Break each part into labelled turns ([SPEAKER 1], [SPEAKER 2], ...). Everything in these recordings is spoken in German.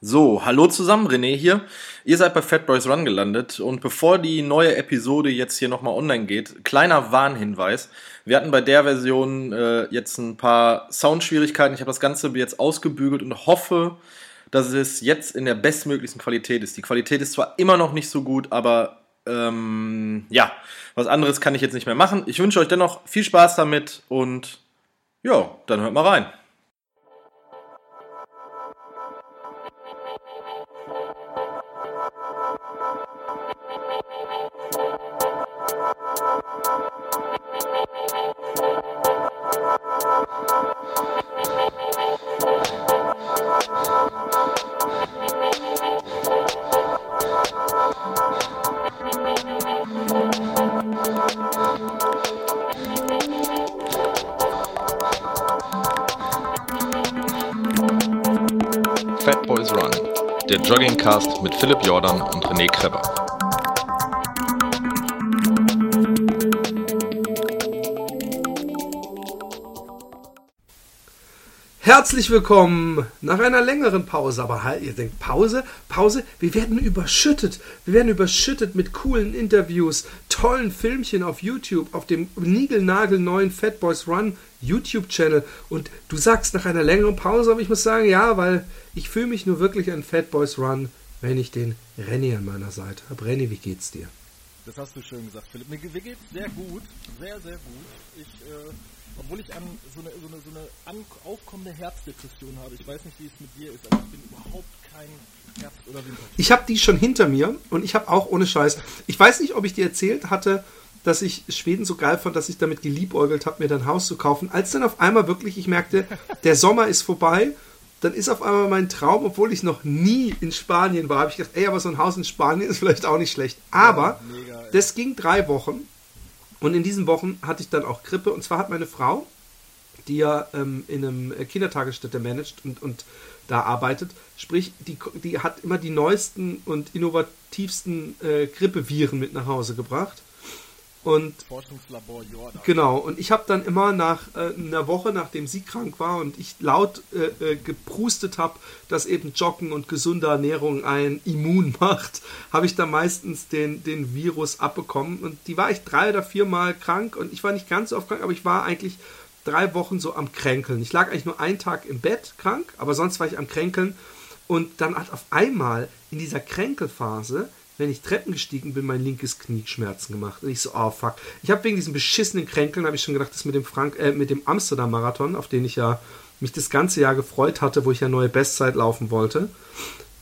[SPEAKER 1] So, hallo zusammen, René hier. Ihr seid bei Fat Boys Run gelandet und bevor die neue Episode jetzt hier nochmal online geht, kleiner Warnhinweis. Wir hatten bei der Version äh, jetzt ein paar Soundschwierigkeiten. Ich habe das Ganze jetzt ausgebügelt und hoffe, dass es jetzt in der bestmöglichsten Qualität ist. Die Qualität ist zwar immer noch nicht so gut, aber ähm, ja, was anderes kann ich jetzt nicht mehr machen. Ich wünsche euch dennoch viel Spaß damit und ja, dann hört mal rein.
[SPEAKER 2] Philipp Jordan und René Kreber.
[SPEAKER 3] Herzlich willkommen nach einer längeren Pause. Aber halt, ihr denkt, Pause? Pause? Wir werden überschüttet. Wir werden überschüttet mit coolen Interviews, tollen Filmchen auf YouTube, auf dem niegelnagelneuen Fat Boys Run YouTube-Channel. Und du sagst nach einer längeren Pause, aber ich muss sagen, ja, weil ich fühle mich nur wirklich an Fat Boys Run, wenn ich den Renny an meiner Seite habe. Renny, wie geht's dir?
[SPEAKER 4] Das hast du schön gesagt, Philipp. Mir, mir geht's sehr gut. Sehr, sehr gut. Ich, äh, obwohl ich an so eine, so eine, so eine aufkommende Herbstdepression habe. Ich weiß nicht, wie es mit dir ist, aber ich bin überhaupt kein Herbst- oder Winter.
[SPEAKER 3] Ich habe die schon hinter mir und ich habe auch ohne Scheiß. Ich weiß nicht, ob ich dir erzählt hatte, dass ich Schweden so geil fand, dass ich damit geliebäugelt habe, mir dann ein Haus zu kaufen. Als dann auf einmal wirklich ich merkte, der Sommer ist vorbei, dann ist auf einmal mein Traum, obwohl ich noch nie in Spanien war, habe ich gedacht, ey, aber so ein Haus in Spanien ist vielleicht auch nicht schlecht. Aber
[SPEAKER 4] mega, ey.
[SPEAKER 3] das ging drei Wochen und in diesen Wochen hatte ich dann auch Grippe und zwar hat meine Frau, die ja ähm, in einem äh, Kindertagesstätte managt und, und da arbeitet, sprich, die, die hat immer die neuesten und innovativsten äh, Grippeviren mit nach Hause gebracht. Und
[SPEAKER 4] Forschungslabor Jordan.
[SPEAKER 3] Genau, und ich habe dann immer nach äh, einer Woche, nachdem sie krank war und ich laut äh, äh, geprustet habe, dass eben Joggen und gesunde Ernährung ein immun macht, habe ich dann meistens den, den Virus abbekommen. Und die war ich drei oder viermal krank und ich war nicht ganz so oft krank, aber ich war eigentlich drei Wochen so am Kränkeln. Ich lag eigentlich nur einen Tag im Bett krank, aber sonst war ich am Kränkeln. Und dann hat auf einmal in dieser Kränkelphase wenn ich Treppen gestiegen bin, mein linkes Knie Schmerzen gemacht. Und ich so, oh fuck. Ich habe wegen diesen beschissenen Kränkeln, habe ich schon gedacht, das mit dem Frank, äh, mit dem Amsterdam-Marathon, auf den ich ja mich das ganze Jahr gefreut hatte, wo ich ja neue Bestzeit laufen wollte.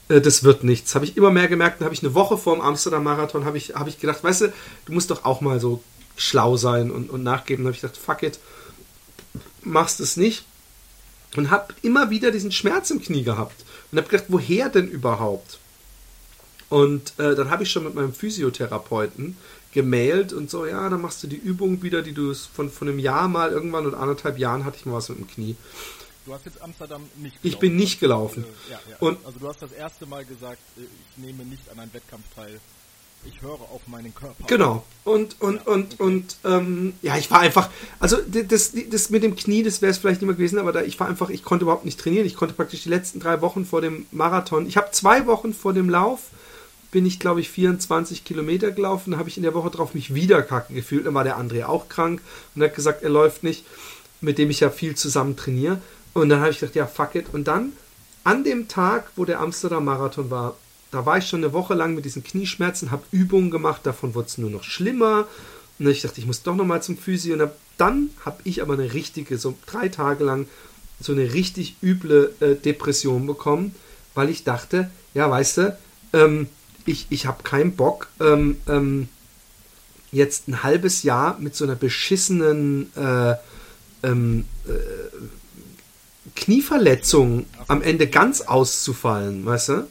[SPEAKER 3] Äh, das wird nichts. Habe ich immer mehr gemerkt. Dann habe ich eine Woche vor dem Amsterdam-Marathon, habe ich, hab ich gedacht, weißt du, du musst doch auch mal so schlau sein und, und nachgeben. Dann habe ich gedacht, fuck it, machst es nicht. Und habe immer wieder diesen Schmerz im Knie gehabt. Und habe gedacht, woher denn überhaupt? Und äh, dann habe ich schon mit meinem Physiotherapeuten gemailt und so, ja, dann machst du die Übung wieder, die du von, von einem Jahr mal irgendwann und anderthalb Jahren hatte ich mal was mit dem Knie.
[SPEAKER 4] Du hast jetzt Amsterdam nicht gelaufen.
[SPEAKER 3] Ich bin nicht gelaufen.
[SPEAKER 4] Äh, ja, ja.
[SPEAKER 3] Und-
[SPEAKER 4] also du hast das erste Mal gesagt, äh, ich nehme nicht an einem Wettkampf teil. Ich höre auf meinen Körper.
[SPEAKER 3] Genau. Und, und,
[SPEAKER 4] Ja,
[SPEAKER 3] und,
[SPEAKER 4] okay.
[SPEAKER 3] und, ähm, ja, ich war einfach, also das, das mit dem Knie, das wäre es vielleicht nicht mehr gewesen, aber da, ich war einfach, ich konnte überhaupt nicht trainieren. Ich konnte praktisch die letzten drei Wochen vor dem Marathon, ich habe zwei Wochen vor dem Lauf, bin ich, glaube ich, 24 Kilometer gelaufen, da habe ich in der Woche drauf mich wieder kacke gefühlt. Dann war der André auch krank und hat gesagt, er läuft nicht, mit dem ich ja viel zusammen trainiere. Und dann habe ich gedacht, ja, fuck it. Und dann, an dem Tag, wo der Amsterdam-Marathon war, da war ich schon eine Woche lang mit diesen Knieschmerzen, habe Übungen gemacht, davon wurde es nur noch schlimmer. Und dann ich dachte, ich muss doch nochmal zum Physio. Und dann habe ich aber eine richtige, so drei Tage lang, so eine richtig üble äh, Depression bekommen, weil ich dachte, ja, weißt du, ähm, ich, ich habe keinen Bock, ähm, ähm, jetzt ein halbes Jahr mit so einer beschissenen äh, ähm, äh, Knieverletzung am Ende ganz auszufallen, weißt du?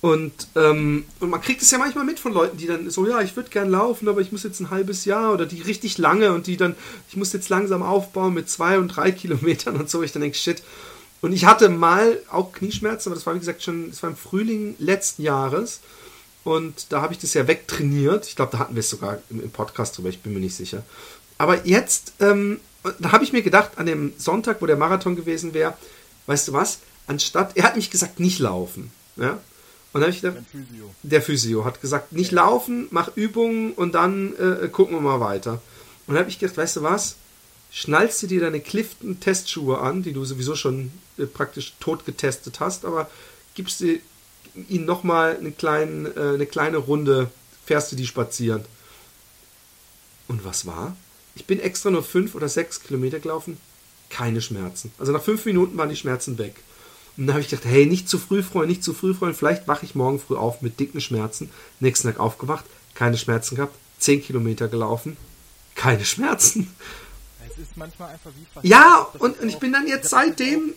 [SPEAKER 3] Und, ähm, und man kriegt es ja manchmal mit von Leuten, die dann so, ja, ich würde gern laufen, aber ich muss jetzt ein halbes Jahr oder die richtig lange und die dann, ich muss jetzt langsam aufbauen mit zwei und drei Kilometern und so. Ich dann denke, shit. Und ich hatte mal auch Knieschmerzen, aber das war wie gesagt schon, das war im Frühling letzten Jahres. Und da habe ich das ja wegtrainiert. Ich glaube, da hatten wir es sogar im, im Podcast drüber, ich bin mir nicht sicher. Aber jetzt, ähm, da habe ich mir gedacht, an dem Sonntag, wo der Marathon gewesen wäre, weißt du was, anstatt, er hat mich gesagt, nicht laufen. Ja? Und dann habe ich gedacht,
[SPEAKER 4] Ein Physio.
[SPEAKER 3] der Physio hat gesagt, nicht laufen, mach Übungen und dann äh, gucken wir mal weiter. Und dann habe ich gedacht, weißt du was? Schnallst du dir deine Clifton-Testschuhe an, die du sowieso schon äh, praktisch tot getestet hast, aber gibst du ihnen nochmal eine, kleinen, äh, eine kleine Runde, fährst du die spazieren. Und was war? Ich bin extra nur fünf oder sechs Kilometer gelaufen, keine Schmerzen. Also nach fünf Minuten waren die Schmerzen weg. Und dann habe ich gedacht, hey, nicht zu früh freuen, nicht zu früh freuen. Vielleicht wache ich morgen früh auf mit dicken Schmerzen. Nächsten Tag aufgewacht, keine Schmerzen gehabt, zehn Kilometer gelaufen, keine Schmerzen.
[SPEAKER 4] Es ist manchmal einfach wie.
[SPEAKER 3] Ja, und, und ich bin dann jetzt seitdem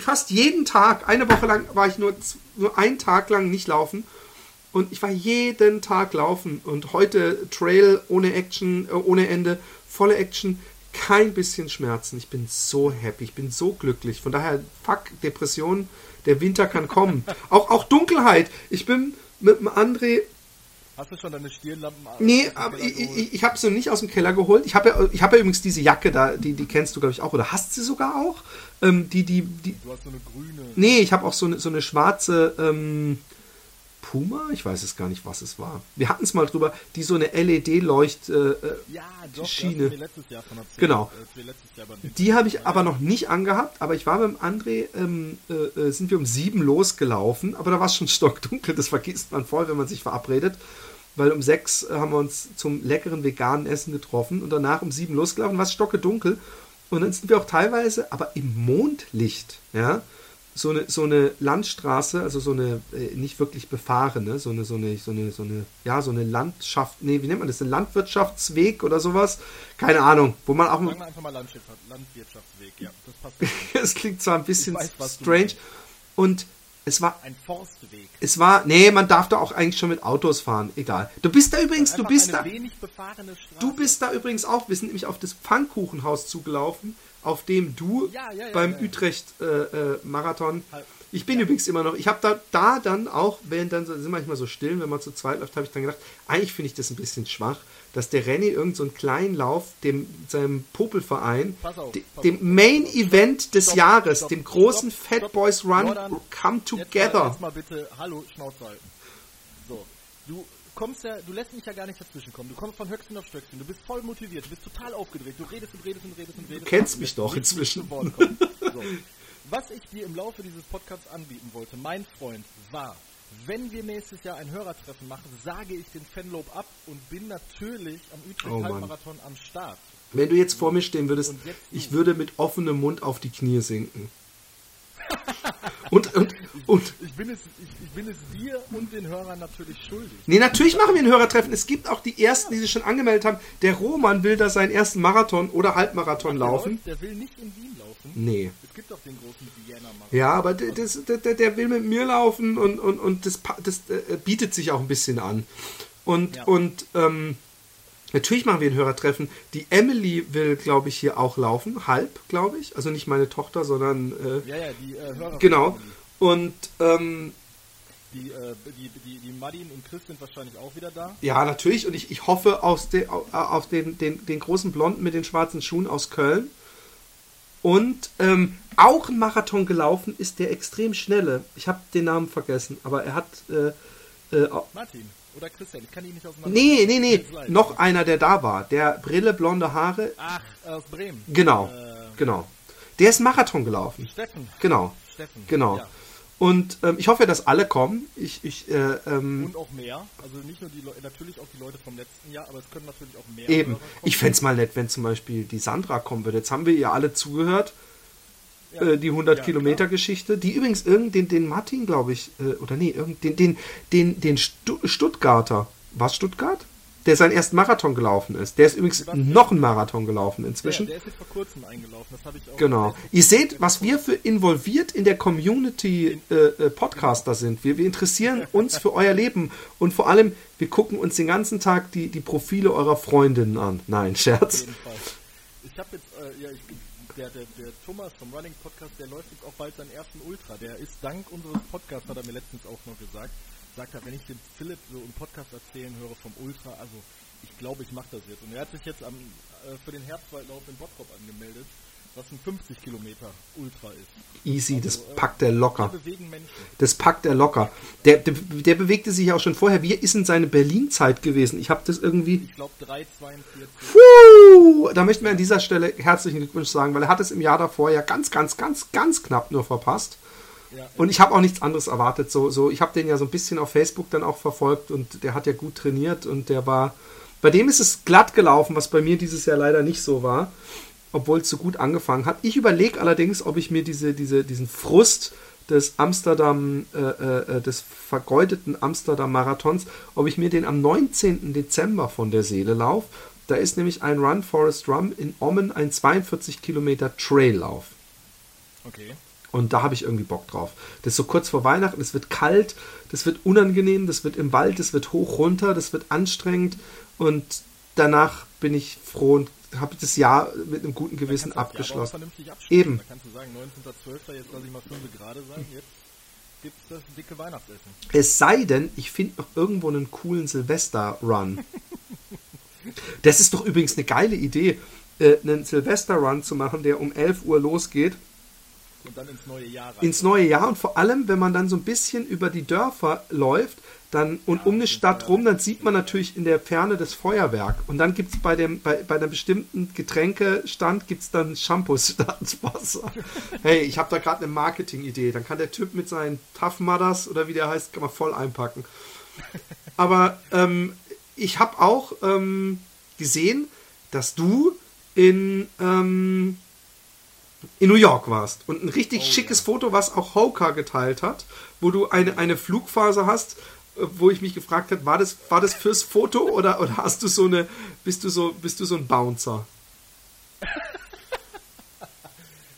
[SPEAKER 3] fast jeden Tag, eine Woche lang war ich nur, nur einen Tag lang nicht laufen. Und ich war jeden Tag laufen. Und heute Trail ohne Action, äh, ohne Ende, volle Action, kein bisschen Schmerzen. Ich bin so happy, ich bin so glücklich. Von daher, fuck, Depression, der Winter kann kommen. auch, auch Dunkelheit. Ich bin mit dem André
[SPEAKER 4] Hast du schon deine Stirnlampen
[SPEAKER 3] Nee, aber ich, ich, ich habe sie nicht aus dem Keller geholt. Ich habe ja, ich hab ja übrigens diese Jacke da, die, die kennst du, glaube ich, auch. Oder hast sie sogar auch? Ähm, die, die, die.
[SPEAKER 4] Du hast so eine grüne.
[SPEAKER 3] Nee, ich habe auch so eine, so eine schwarze ähm, Puma. Ich weiß es gar nicht, was es war. Wir hatten es mal drüber, die so eine LED-Leucht. Äh, äh,
[SPEAKER 4] Ja, doch,
[SPEAKER 3] Schiene.
[SPEAKER 4] letztes Jahr von erzählt.
[SPEAKER 3] Genau.
[SPEAKER 4] Letztes Jahr beim
[SPEAKER 3] die habe ich aber noch nicht angehabt. Aber ich war beim André, ähm, äh, äh, sind wir um sieben losgelaufen. Aber da war es schon stockdunkel. Das vergisst man voll, wenn man sich verabredet. Weil um sechs äh, haben wir uns zum leckeren veganen Essen getroffen und danach um sieben losgelaufen, war es stocke dunkel. Und dann sind wir auch teilweise, aber im Mondlicht, ja, so eine, so eine Landstraße, also so eine äh, nicht wirklich befahrene, so eine, so eine, so eine, so eine, ja, so eine Landschaft, nee, wie nennt man das, ein Landwirtschaftsweg oder sowas? Keine Ahnung, wo man auch,
[SPEAKER 4] Sagen wir einfach mal Landwirtschaft, Landwirtschaftsweg. Ja, das passt.
[SPEAKER 3] es klingt zwar ein bisschen
[SPEAKER 4] weiß,
[SPEAKER 3] strange und es war
[SPEAKER 4] Ein Forstweg.
[SPEAKER 3] es war, nee, man darf da auch eigentlich schon mit Autos fahren, egal. Du bist da übrigens, du bist da, du bist da übrigens auch, wir sind nämlich auf das Pfannkuchenhaus zugelaufen, auf dem du
[SPEAKER 4] Ja, ja, ja,
[SPEAKER 3] beim
[SPEAKER 4] ja, ja.
[SPEAKER 3] Utrecht-Marathon,
[SPEAKER 4] Halt.
[SPEAKER 3] ich bin übrigens immer noch, ich habe da, da dann auch, während dann sind manchmal so still, wenn man zu zweit läuft, habe ich dann gedacht, eigentlich finde ich das ein bisschen schwach, dass der Renny irgend so einen kleinen Lauf dem, seinem Popelverein,
[SPEAKER 4] auf,
[SPEAKER 3] dem Main. Event des
[SPEAKER 4] Stopp,
[SPEAKER 3] Jahres,
[SPEAKER 4] stopp,
[SPEAKER 3] dem großen Fat. Boys Run
[SPEAKER 4] Jordan,
[SPEAKER 3] Come
[SPEAKER 4] Jetzt mal,
[SPEAKER 3] Together.
[SPEAKER 4] jetzt mal bitte, hallo, Schnauze halten. So, du kommst ja, du lässt mich ja gar nicht dazwischen kommen. Du kommst von Höchsten auf Stöckchen, du bist voll motiviert, du bist total aufgedreht, du redest und redest und redest und redest.
[SPEAKER 3] Du kennst
[SPEAKER 4] und
[SPEAKER 3] mich doch inzwischen.
[SPEAKER 4] So. Was ich dir im Laufe dieses Podcasts anbieten wollte, mein Freund, war, wenn wir nächstes Jahr ein Hörertreffen machen, sage ich den Fanlob ab und bin natürlich am Utrecht
[SPEAKER 3] Oh Mann.
[SPEAKER 4] Halbmarathon am Start.
[SPEAKER 3] Wenn du jetzt vor mir stehen würdest, ich würde mit offenem Mund auf die Knie sinken. und, und, und.
[SPEAKER 4] Ich bin es, ich, ich bin es dir und den Hörern natürlich schuldig.
[SPEAKER 3] Nee, natürlich machen wir ein Hörertreffen. Es gibt auch die ersten, die sich schon angemeldet haben. Der Roman will da seinen ersten Marathon oder Halbmarathon laufen.
[SPEAKER 4] Der, läuft, der will nicht in Wien laufen.
[SPEAKER 3] Nee.
[SPEAKER 4] Es gibt doch den großen Vienna-Marathon.
[SPEAKER 3] Ja, aber der, der, der- will mit mir laufen und, und, und das, das äh, bietet sich auch ein bisschen an. Und,
[SPEAKER 4] Ja.
[SPEAKER 3] und ähm, natürlich machen wir ein Hörertreffen. Die Emily will, glaube ich, hier auch laufen. Halb, glaube ich. Also nicht meine Tochter, sondern äh,
[SPEAKER 4] Ja, ja, die äh, Hörer.
[SPEAKER 3] genau. Und ähm,
[SPEAKER 4] Die, äh, die, die, die Madin und Chris sind wahrscheinlich auch wieder da.
[SPEAKER 3] ja, natürlich. Und ich, ich hoffe aus de, au- auf den, den, den großen Blonden mit den schwarzen Schuhen aus Köln. Und ähm, auch ein Marathon gelaufen ist der extrem schnelle. Ich habe den Namen vergessen, aber er hat. Äh, äh,
[SPEAKER 4] Martin oder Christian, ich kann ihn nicht auseinander.
[SPEAKER 3] nee, nee, nee.
[SPEAKER 4] Leid.
[SPEAKER 3] Noch einer, der da war. Der Brille, blonde Haare.
[SPEAKER 4] Ach, aus Bremen.
[SPEAKER 3] Genau.
[SPEAKER 4] Äh,
[SPEAKER 3] Genau. Der ist Marathon gelaufen.
[SPEAKER 4] Steffen.
[SPEAKER 3] Genau.
[SPEAKER 4] Steffen.
[SPEAKER 3] Genau.
[SPEAKER 4] Ja.
[SPEAKER 3] Und ähm, ich hoffe, dass alle kommen. Ich, ich, äh, ähm,
[SPEAKER 4] Und auch mehr. Also nicht nur die Leute, natürlich auch die Leute vom letzten Jahr, aber es können natürlich auch mehr
[SPEAKER 3] Eben. Ich fände es mal nett, wenn zum Beispiel die Sandra kommen würde. Jetzt haben wir ihr alle zugehört,
[SPEAKER 4] Ja.
[SPEAKER 3] äh, die 100
[SPEAKER 4] Ja,
[SPEAKER 3] Kilometer Geschichte. Die übrigens irgend den, Martin, glaube ich, äh, oder nee, irgend den, den, den, den Stu Stuttgarter. Was Stuttgart? Der seinen ersten Marathon gelaufen ist. Der ist übrigens noch einen Marathon gelaufen inzwischen.
[SPEAKER 4] der ist jetzt vor kurzem eingelaufen, das habe ich auch.
[SPEAKER 3] Genau.
[SPEAKER 4] auf
[SPEAKER 3] Ihr seht, was wir für involviert in der Community äh, äh, Podcaster sind. Wir, wir interessieren uns für euer Leben und vor allem, wir gucken uns den ganzen Tag die, die Profile eurer Freundinnen an. Nein,
[SPEAKER 4] Auf
[SPEAKER 3] Scherz.
[SPEAKER 4] jeden Fall. Ich habe jetzt, äh, ja, ich, der, der, der Thomas vom Running Podcast, der läuft jetzt auch bald seinen ersten Ultra. Der ist dank unseres Podcasts, hat er mir letztens auch noch gesagt, sagt er, wenn ich den Philipp so im Podcast erzählen höre vom Ultra, also ich glaube, ich mache das jetzt. Und er hat sich jetzt am, äh, für den Herbstwaldlauf in Bottrop angemeldet. was ein 50 Kilometer Ultra ist.
[SPEAKER 3] Easy, das
[SPEAKER 4] Also, äh,
[SPEAKER 3] packt er locker. Das packt er locker. Der, der, der bewegte sich ja auch schon vorher. Wie ist denn seine Berlin-Zeit gewesen? Ich habe das irgendwie.
[SPEAKER 4] Ich glaube 3,42.
[SPEAKER 3] Puh, da möchten wir an dieser Stelle herzlichen Glückwunsch sagen, weil er hat es im Jahr davor ja ganz, ganz, ganz, ganz knapp nur verpasst. Und ich habe auch nichts anderes erwartet. So, so, ich habe den ja so ein bisschen auf Facebook dann auch verfolgt und der hat ja gut trainiert und der war. Bei dem ist es glatt gelaufen, was bei mir dieses Jahr leider nicht so war, obwohl es so gut angefangen hat. Ich überlege allerdings, ob ich mir diese, diese, diesen Frust des Amsterdam, äh, äh, des vergeudeten Amsterdam Marathons, ob ich mir den am 19. Dezember von der Seele laufe. Da ist nämlich ein Run Forest Run in Ommen, ein 42 Kilometer Traillauf.
[SPEAKER 4] okay.
[SPEAKER 3] Und da habe ich irgendwie Bock drauf. Das ist so kurz vor Weihnachten, es wird kalt, das wird unangenehm, das wird im Wald, das wird hoch runter, das wird anstrengend und danach bin ich froh und habe das Jahr mit einem guten Gewissen abgeschlossen. Eben.
[SPEAKER 4] Da kannst du sagen, 19.12. jetzt lasse ich mal 5 Grad sein, jetzt gibt's das dicke Weihnachtsessen.
[SPEAKER 3] Es sei denn, ich finde noch irgendwo einen coolen Silvester-Run. das ist doch übrigens eine geile Idee, äh, einen Silvester-Run zu machen, der um 11 Uhr losgeht
[SPEAKER 4] Und dann ins neue Jahr rein.
[SPEAKER 3] ins neue Jahr und vor allem, wenn man dann so ein bisschen über die Dörfer läuft dann, und um eine Stadt rum, dann sieht man natürlich in der Ferne das Feuerwerk. Und dann gibt es bei, dem, bei, bei einem bestimmten Getränkestand gibt's dann Shampoos statt Wasser. Hey, ich habe da gerade eine Marketing-Idee. Dann kann der Typ mit seinen Tough Mudders oder wie der heißt, kann man voll einpacken. Aber ähm, ich habe auch ähm, gesehen, dass du in, ähm, in New York warst und ein richtig
[SPEAKER 4] Oh,
[SPEAKER 3] schickes
[SPEAKER 4] ja.
[SPEAKER 3] Foto, was auch Hoka geteilt hat, wo du eine, eine Flugphase hast, äh, wo ich mich gefragt habe, war das, war das fürs Foto oder, oder hast du so eine, bist du so, bist du so ein Bouncer?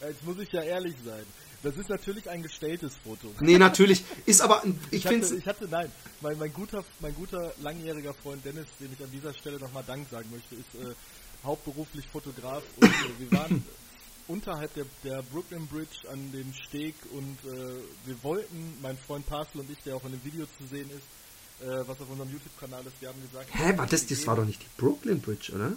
[SPEAKER 4] Jetzt muss ich ja ehrlich sein. Das ist natürlich ein gestelltes Foto.
[SPEAKER 3] Nee, natürlich. Ist aber, ein- ich
[SPEAKER 4] Ich
[SPEAKER 3] finde
[SPEAKER 4] ich hatte, nein, mein, mein, guter, mein guter langjähriger Freund Dennis, dem ich an dieser Stelle nochmal Dank sagen möchte, ist äh, hauptberuflich Fotograf und äh, wir waren unterhalb der, der Brooklyn Bridge an dem Steg und äh, wir wollten, mein Freund Parcel und ich, der auch in dem Video zu sehen ist, äh, was auf unserem YouTube-Kanal ist, wir haben gesagt...
[SPEAKER 3] Hä, war das, das war doch nicht die Brooklyn Bridge, oder?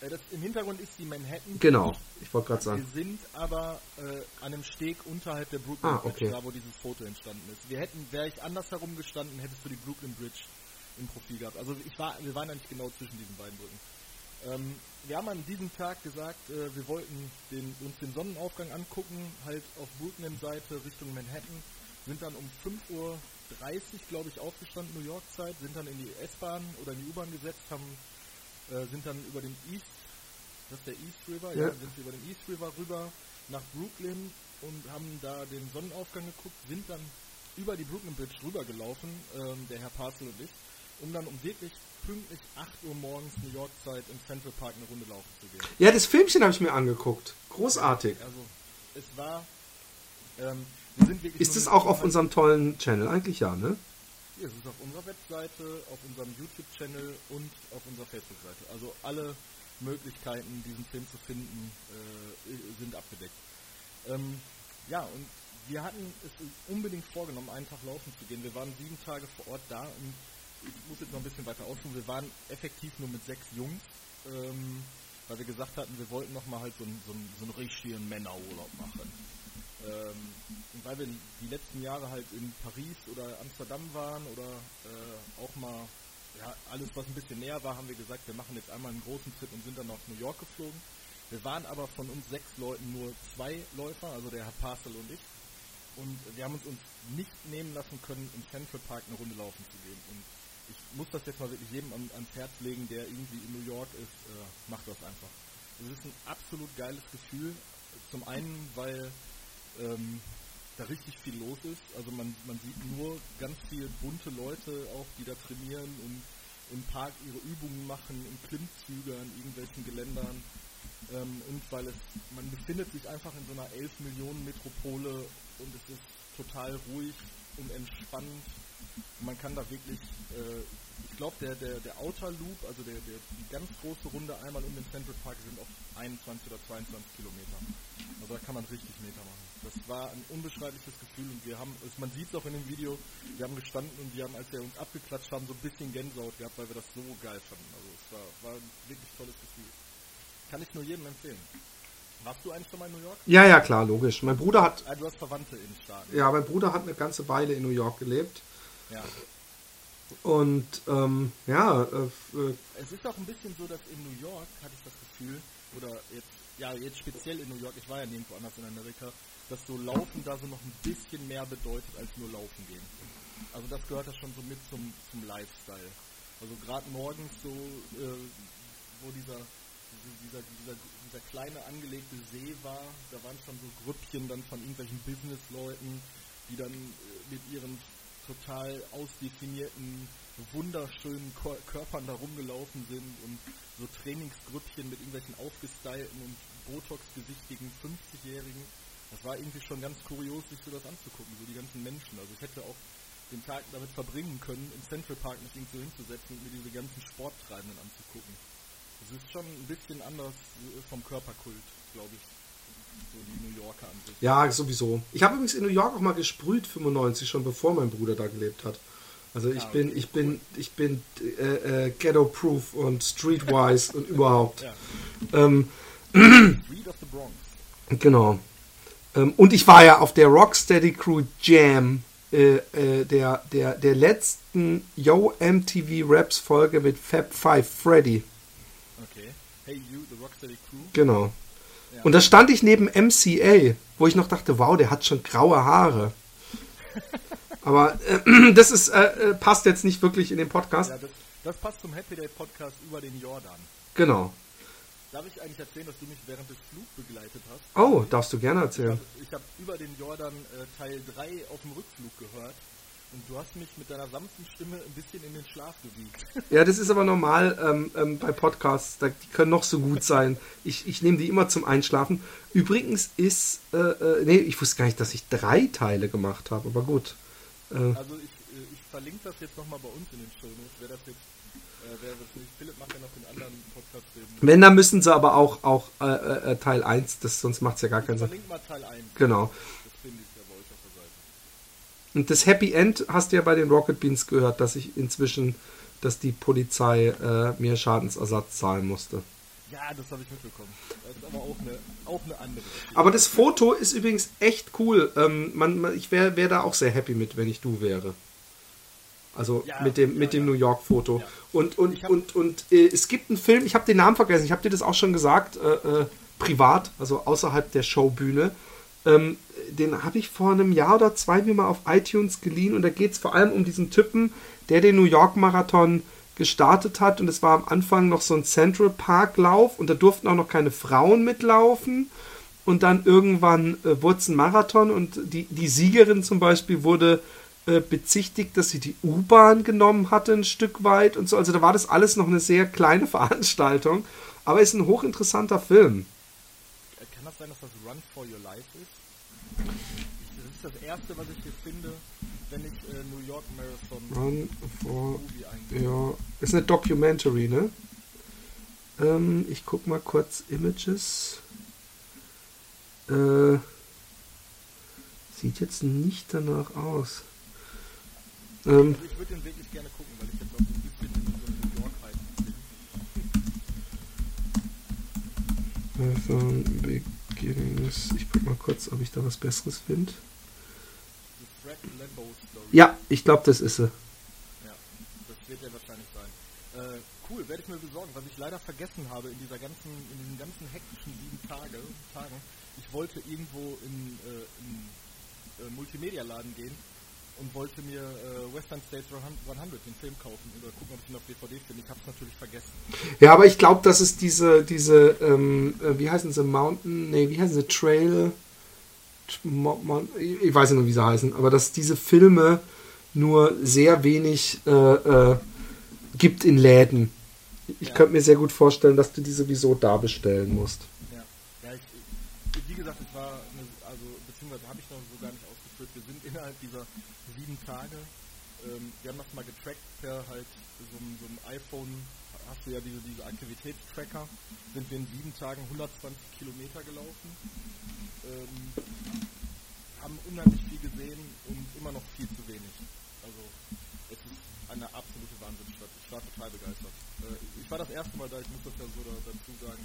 [SPEAKER 4] Äh, das, Im Hintergrund ist die Manhattan
[SPEAKER 3] Genau, ich wollte gerade
[SPEAKER 4] Wir
[SPEAKER 3] sagen.
[SPEAKER 4] sind aber äh, an einem Steg unterhalb der Brooklyn
[SPEAKER 3] Ah,
[SPEAKER 4] Bridge,
[SPEAKER 3] okay.
[SPEAKER 4] da wo dieses Foto entstanden ist. Wir hätten, wäre ich anders herum gestanden, hättest du die Brooklyn Bridge im Profil gehabt. Also ich war, wir waren nicht genau zwischen diesen beiden Brücken. Ähm, wir haben an diesem Tag gesagt, äh, wir wollten den, uns den Sonnenaufgang angucken, halt auf Brooklyn-Seite Richtung Manhattan, sind dann um 5.30 Uhr, glaube ich, aufgestanden, New York-Zeit, sind dann in die S-Bahn oder in die U-Bahn gesetzt, haben, äh, sind dann über den East, das ist der East River, ja,
[SPEAKER 3] Ja.
[SPEAKER 4] sind wir über den East River rüber nach Brooklyn und haben da den Sonnenaufgang geguckt, sind dann über die Brooklyn Bridge rübergelaufen, ähm, der Herr Parcel und ich, um dann um wirklich pünktlich 8 Uhr morgens New York Zeit im Central Park eine Runde laufen zu gehen.
[SPEAKER 3] Ja, das Filmchen habe ich mir angeguckt. Großartig.
[SPEAKER 4] Also es war, ähm, wir sind wirklich
[SPEAKER 3] Ist es auch auf unserem tollen Channel? Eigentlich ja, ne?
[SPEAKER 4] Ja, es ist auf unserer Webseite, auf unserem YouTube-Channel und auf unserer Facebook-Seite. Also alle Möglichkeiten, diesen Film zu finden, äh, sind abgedeckt. Ähm, ja, und wir hatten es unbedingt vorgenommen, einen Tag laufen zu gehen. Wir waren sieben Tage vor Ort da und ich muss jetzt noch ein bisschen weiter ausführen. Wir waren effektiv nur mit sechs Jungs, ähm, weil wir gesagt hatten, wir wollten noch mal halt so einen, so so einen richtigen Männerurlaub machen. Ähm, und weil wir die letzten Jahre halt in Paris oder Amsterdam waren oder äh, auch mal ja, alles, was ein bisschen näher war, haben wir gesagt, wir machen jetzt einmal einen großen Trip und sind dann nach New York geflogen. Wir waren aber von uns sechs Leuten nur zwei Läufer, also der Herr Parcel und ich. Und wir haben uns uns nicht nehmen lassen können, im Central Park eine Runde laufen zu gehen. Und ich muss das jetzt mal wirklich jedem an, ans Herz legen, der irgendwie in New York ist, äh, macht das einfach. Es ist ein absolut geiles Gefühl. Zum einen, weil ähm, da richtig viel los ist. Also man, man sieht nur ganz viele bunte Leute auch, die da trainieren und im Park ihre Übungen machen, in Klimmzüge, an irgendwelchen Geländern. Ähm, und weil es, man befindet sich einfach in so einer 11 Millionen Metropole und es ist total ruhig und entspannt. Man kann da wirklich, äh, ich glaube, der, der, der Outer Loop, also der, der, die ganz große Runde einmal um den Central Park sind auf 21 oder 22 Kilometer. Also da kann man richtig Meter machen. Das war ein unbeschreibliches Gefühl und wir haben, man sieht es auch in dem Video, wir haben gestanden und wir haben, als wir uns abgeklatscht haben, so ein bisschen Gänsehaut gehabt, weil wir das so geil fanden. Also es war, war ein wirklich tolles Gefühl. Kann ich nur jedem empfehlen. Warst du eigentlich schon mal in New York?
[SPEAKER 3] Ja, ja, klar, logisch. Mein Bruder hat,
[SPEAKER 4] Ah, du hast Verwandte in den Staaten.
[SPEAKER 3] ja, mein Bruder hat eine ganze Weile in New York gelebt.
[SPEAKER 4] Ja.
[SPEAKER 3] Und ähm, ja, äh, äh,
[SPEAKER 4] Es ist auch ein bisschen so, dass in New York, hatte ich das Gefühl, oder jetzt, ja, jetzt speziell in New York, ich war ja nirgendwo anders in Amerika, dass so Laufen da so noch ein bisschen mehr bedeutet als nur Laufen gehen. Also das gehört da schon so mit zum, zum Lifestyle. Also gerade morgens so, äh, wo dieser, dieser, dieser, dieser kleine angelegte See war, da waren schon so Grüppchen dann von irgendwelchen Businessleuten, die dann äh, mit ihren total ausdefinierten, wunderschönen Ko Körpern da rumgelaufen sind und so Trainingsgrüppchen mit irgendwelchen aufgestylten und Botox-gesichtigen 50-Jährigen. Das war irgendwie schon ganz kurios, sich so das anzugucken, so die ganzen Menschen. Also ich hätte auch den Tag damit verbringen können, im Central Park mich irgendwo hinzusetzen und mir diese ganzen Sporttreibenden anzugucken. Das ist schon ein bisschen anders äh, vom Körperkult, glaube ich, so die New Yorker an sich.
[SPEAKER 3] ja, sowieso. Ich habe übrigens in New York auch mal gesprüht, 95, schon bevor mein Bruder da gelebt hat. Also ich
[SPEAKER 4] Ah,
[SPEAKER 3] bin,
[SPEAKER 4] okay,
[SPEAKER 3] ich bin, ich bin äh, äh, ghetto-proof und streetwise und überhaupt.
[SPEAKER 4] Ja.
[SPEAKER 3] Ähm,
[SPEAKER 4] Street of the Bronx.
[SPEAKER 3] Genau. Ähm, und ich war ja auf der Rocksteady Crew Jam äh, äh, der, der, der letzten Yo MTV Raps Folge mit Fab Five Freddy.
[SPEAKER 4] Okay. Hey You, the Rocksteady Crew.
[SPEAKER 3] Genau. Und da stand ich neben MCA, wo ich noch dachte, wow, der hat schon graue Haare. Aber äh, das ist, äh, äh, passt jetzt nicht wirklich in den Podcast.
[SPEAKER 4] Ja, das, das passt zum Happy Day Podcast über den Jordan.
[SPEAKER 3] Genau.
[SPEAKER 4] Darf ich eigentlich erzählen, dass du mich während des Flugs begleitet hast?
[SPEAKER 3] Oh, darfst du gerne erzählen.
[SPEAKER 4] Ich habe über den Jordan äh, Teil 3 auf dem Rückflug gehört und du hast mich mit deiner sanften Stimme ein bisschen in den Schlaf gewiegt.
[SPEAKER 3] Ja, das ist aber normal ähm, ähm, bei Podcasts. Da, die können noch so gut sein. Ich, ich nehme die immer zum Einschlafen. Übrigens ist, äh, äh, nee, ich wusste gar nicht, dass ich drei Teile gemacht habe, aber gut. Äh,
[SPEAKER 4] Also ich, äh, ich verlinke das jetzt nochmal bei uns in den Show Notes. Wer das jetzt, äh, wer das nicht, Philipp macht ja noch den anderen Podcast
[SPEAKER 3] wenn, dann müssen sie aber auch, auch äh, äh, Teil 1, das, sonst macht es ja gar keinen Sinn.
[SPEAKER 4] Verlink mal Teil 1.
[SPEAKER 3] Genau.
[SPEAKER 4] Das finde ich ja bei euch auf der Seite.
[SPEAKER 3] Und das Happy End hast du ja bei den Rocket Beans gehört, dass ich inzwischen, dass die Polizei äh, mir Schadensersatz zahlen musste.
[SPEAKER 4] Ja, das habe ich mitbekommen. Das ist aber auch eine, auch eine andere. Geschichte.
[SPEAKER 3] Aber das Foto ist übrigens echt cool. Ähm, man, man, ich wäre wär da auch sehr happy mit, wenn ich du wäre. Also
[SPEAKER 4] Ja,
[SPEAKER 3] mit dem,
[SPEAKER 4] ja,
[SPEAKER 3] mit dem
[SPEAKER 4] ja.
[SPEAKER 3] New York Foto.
[SPEAKER 4] Ja.
[SPEAKER 3] Und, und,
[SPEAKER 4] hab-
[SPEAKER 3] und, und äh, es gibt einen Film, ich habe den Namen vergessen, ich habe dir das auch schon gesagt, äh, äh, privat, also außerhalb der Showbühne. Ähm, den habe ich vor einem Jahr oder zwei mir mal auf iTunes geliehen und da geht es vor allem um diesen Typen, der den New York Marathon gestartet hat und es war am Anfang noch so ein Central Park Lauf und da durften auch noch keine Frauen mitlaufen und dann irgendwann äh, wurde es ein Marathon und die, die Siegerin zum Beispiel wurde äh, bezichtigt, dass sie die U-Bahn genommen hatte ein Stück weit und so. Also da war das alles noch eine sehr kleine Veranstaltung, aber ist ein hochinteressanter Film.
[SPEAKER 4] Sein, dass das Run for Your Life ist? Das ist das erste, was ich hier finde, wenn ich äh, New York Marathon
[SPEAKER 3] Run for. Ja, ist eine Documentary, ne? Ähm, ich guck mal kurz Images. Äh, sieht jetzt nicht danach aus. Ähm,
[SPEAKER 4] Also ich würde den wirklich gerne gucken, weil ich jetzt auch so ein bisschen in so New York Hype bin.
[SPEAKER 3] Marathon Beginnings. Ich guck mal kurz, ob ich da was Besseres finde.
[SPEAKER 4] Die Fred Lambo Story.
[SPEAKER 3] Ja, ich glaube, das ist sie.
[SPEAKER 4] Ja, das wird ja wahrscheinlich sein. Äh, cool, werde ich mir besorgen. Was ich leider vergessen habe in dieser ganzen, in diesen ganzen hektischen sieben Tage, Tagen, ich wollte irgendwo in, äh, in äh, Multimedia-Laden gehen und wollte mir äh, Western States 100, den Film kaufen oder gucken, ob ich ihn auf DVD finde. Ich habe es natürlich vergessen.
[SPEAKER 3] Ja, aber ich glaube, dass es diese, diese, ähm, äh, wie heißen sie, Mountain, nee, wie heißen sie, Trail, ich weiß nicht, wie sie heißen, aber dass diese Filme nur sehr wenig äh, äh, gibt in Läden. Ich
[SPEAKER 4] Ja.
[SPEAKER 3] könnte mir sehr gut vorstellen, dass du die sowieso da bestellen musst.
[SPEAKER 4] Ja, ja ich, wie gesagt, es war, eine, also beziehungsweise habe ich noch so gar nicht ausgeführt. Wir sind innerhalb dieser sieben Tage, ähm, wir haben das mal getrackt per halt so, einem- so einem iPhone, hast du ja diese, diese Aktivitätstracker, sind wir in sieben Tagen 120 Kilometer gelaufen, ähm, haben unheimlich viel gesehen und immer noch viel zu wenig. Also es ist eine absolute Wahnsinnsstadt. Ich war total begeistert. Äh, ich war das erste Mal da, ich muss das ja so da, dazu sagen.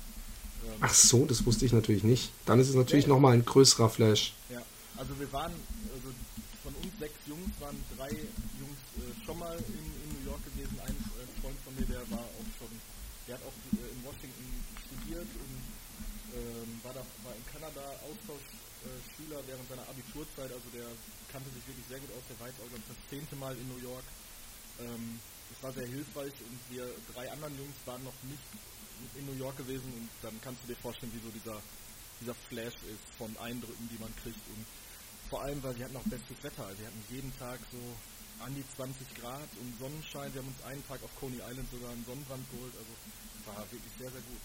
[SPEAKER 4] Ähm,
[SPEAKER 3] Ach so, das wusste ich natürlich nicht. Dann ist es natürlich nochmal ein größerer Flash.
[SPEAKER 4] Ja, also wir waren, uns sechs Jungs waren drei Jungs äh, schon mal in, in New York gewesen. Ein äh, Freund von mir, der war auch schon, der hat auch äh, in Washington studiert und ähm, war da war in Kanada Austauschschüler während seiner Abiturzeit. Also der kannte sich wirklich sehr gut aus. Der war jetzt auch schon das zehnte Mal in New York. Ähm, es war sehr hilfreich und wir drei anderen Jungs waren noch nicht in New York gewesen und dann kannst du dir vorstellen, wie so dieser, dieser Flash ist von Eindrücken, die man kriegt und vor allem, weil sie hatten auch bestes Wetter. Also sie hatten jeden Tag so an die 20 Grad und Sonnenschein. Wir haben uns einen Tag auf Coney Island sogar einen Sonnenbrand geholt. Also war wirklich sehr, sehr gut.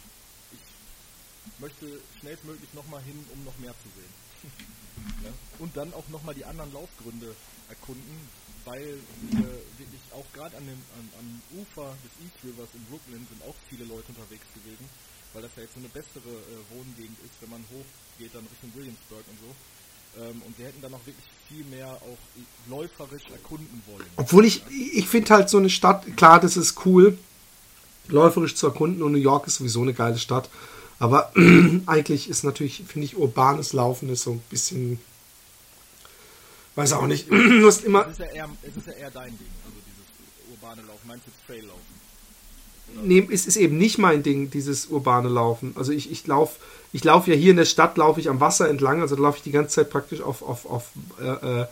[SPEAKER 4] Ich möchte schnellstmöglich nochmal hin, um noch mehr zu sehen. ja? Und dann auch nochmal die anderen Laufgründe erkunden, weil wir wirklich auch gerade an dem an, am Ufer des East Rivers in Brooklyn sind auch viele Leute unterwegs gewesen, weil das ja jetzt so eine bessere äh, Wohngegend ist, wenn man hochgeht dann Richtung Williamsburg und so. Ähm, und wir hätten dann auch wirklich viel mehr auch läuferisch erkunden wollen.
[SPEAKER 3] Obwohl ich, ich finde halt so eine Stadt, klar, das ist cool, läuferisch zu erkunden und New York ist sowieso eine geile Stadt. Aber eigentlich ist natürlich, finde ich, urbanes Laufen ist so ein bisschen, weiß auch nicht, du hast immer,
[SPEAKER 4] Es ist, ja eher, es ist ja eher dein Ding, also dieses urbane Laufen. Meinst du Traillaufen?
[SPEAKER 3] Nee, es ist eben nicht mein Ding, dieses urbane Laufen. Also ich, ich laufe ich lauf ja hier in der Stadt, laufe ich am Wasser entlang, also laufe ich die ganze Zeit praktisch auf, auf, auf äh, äh,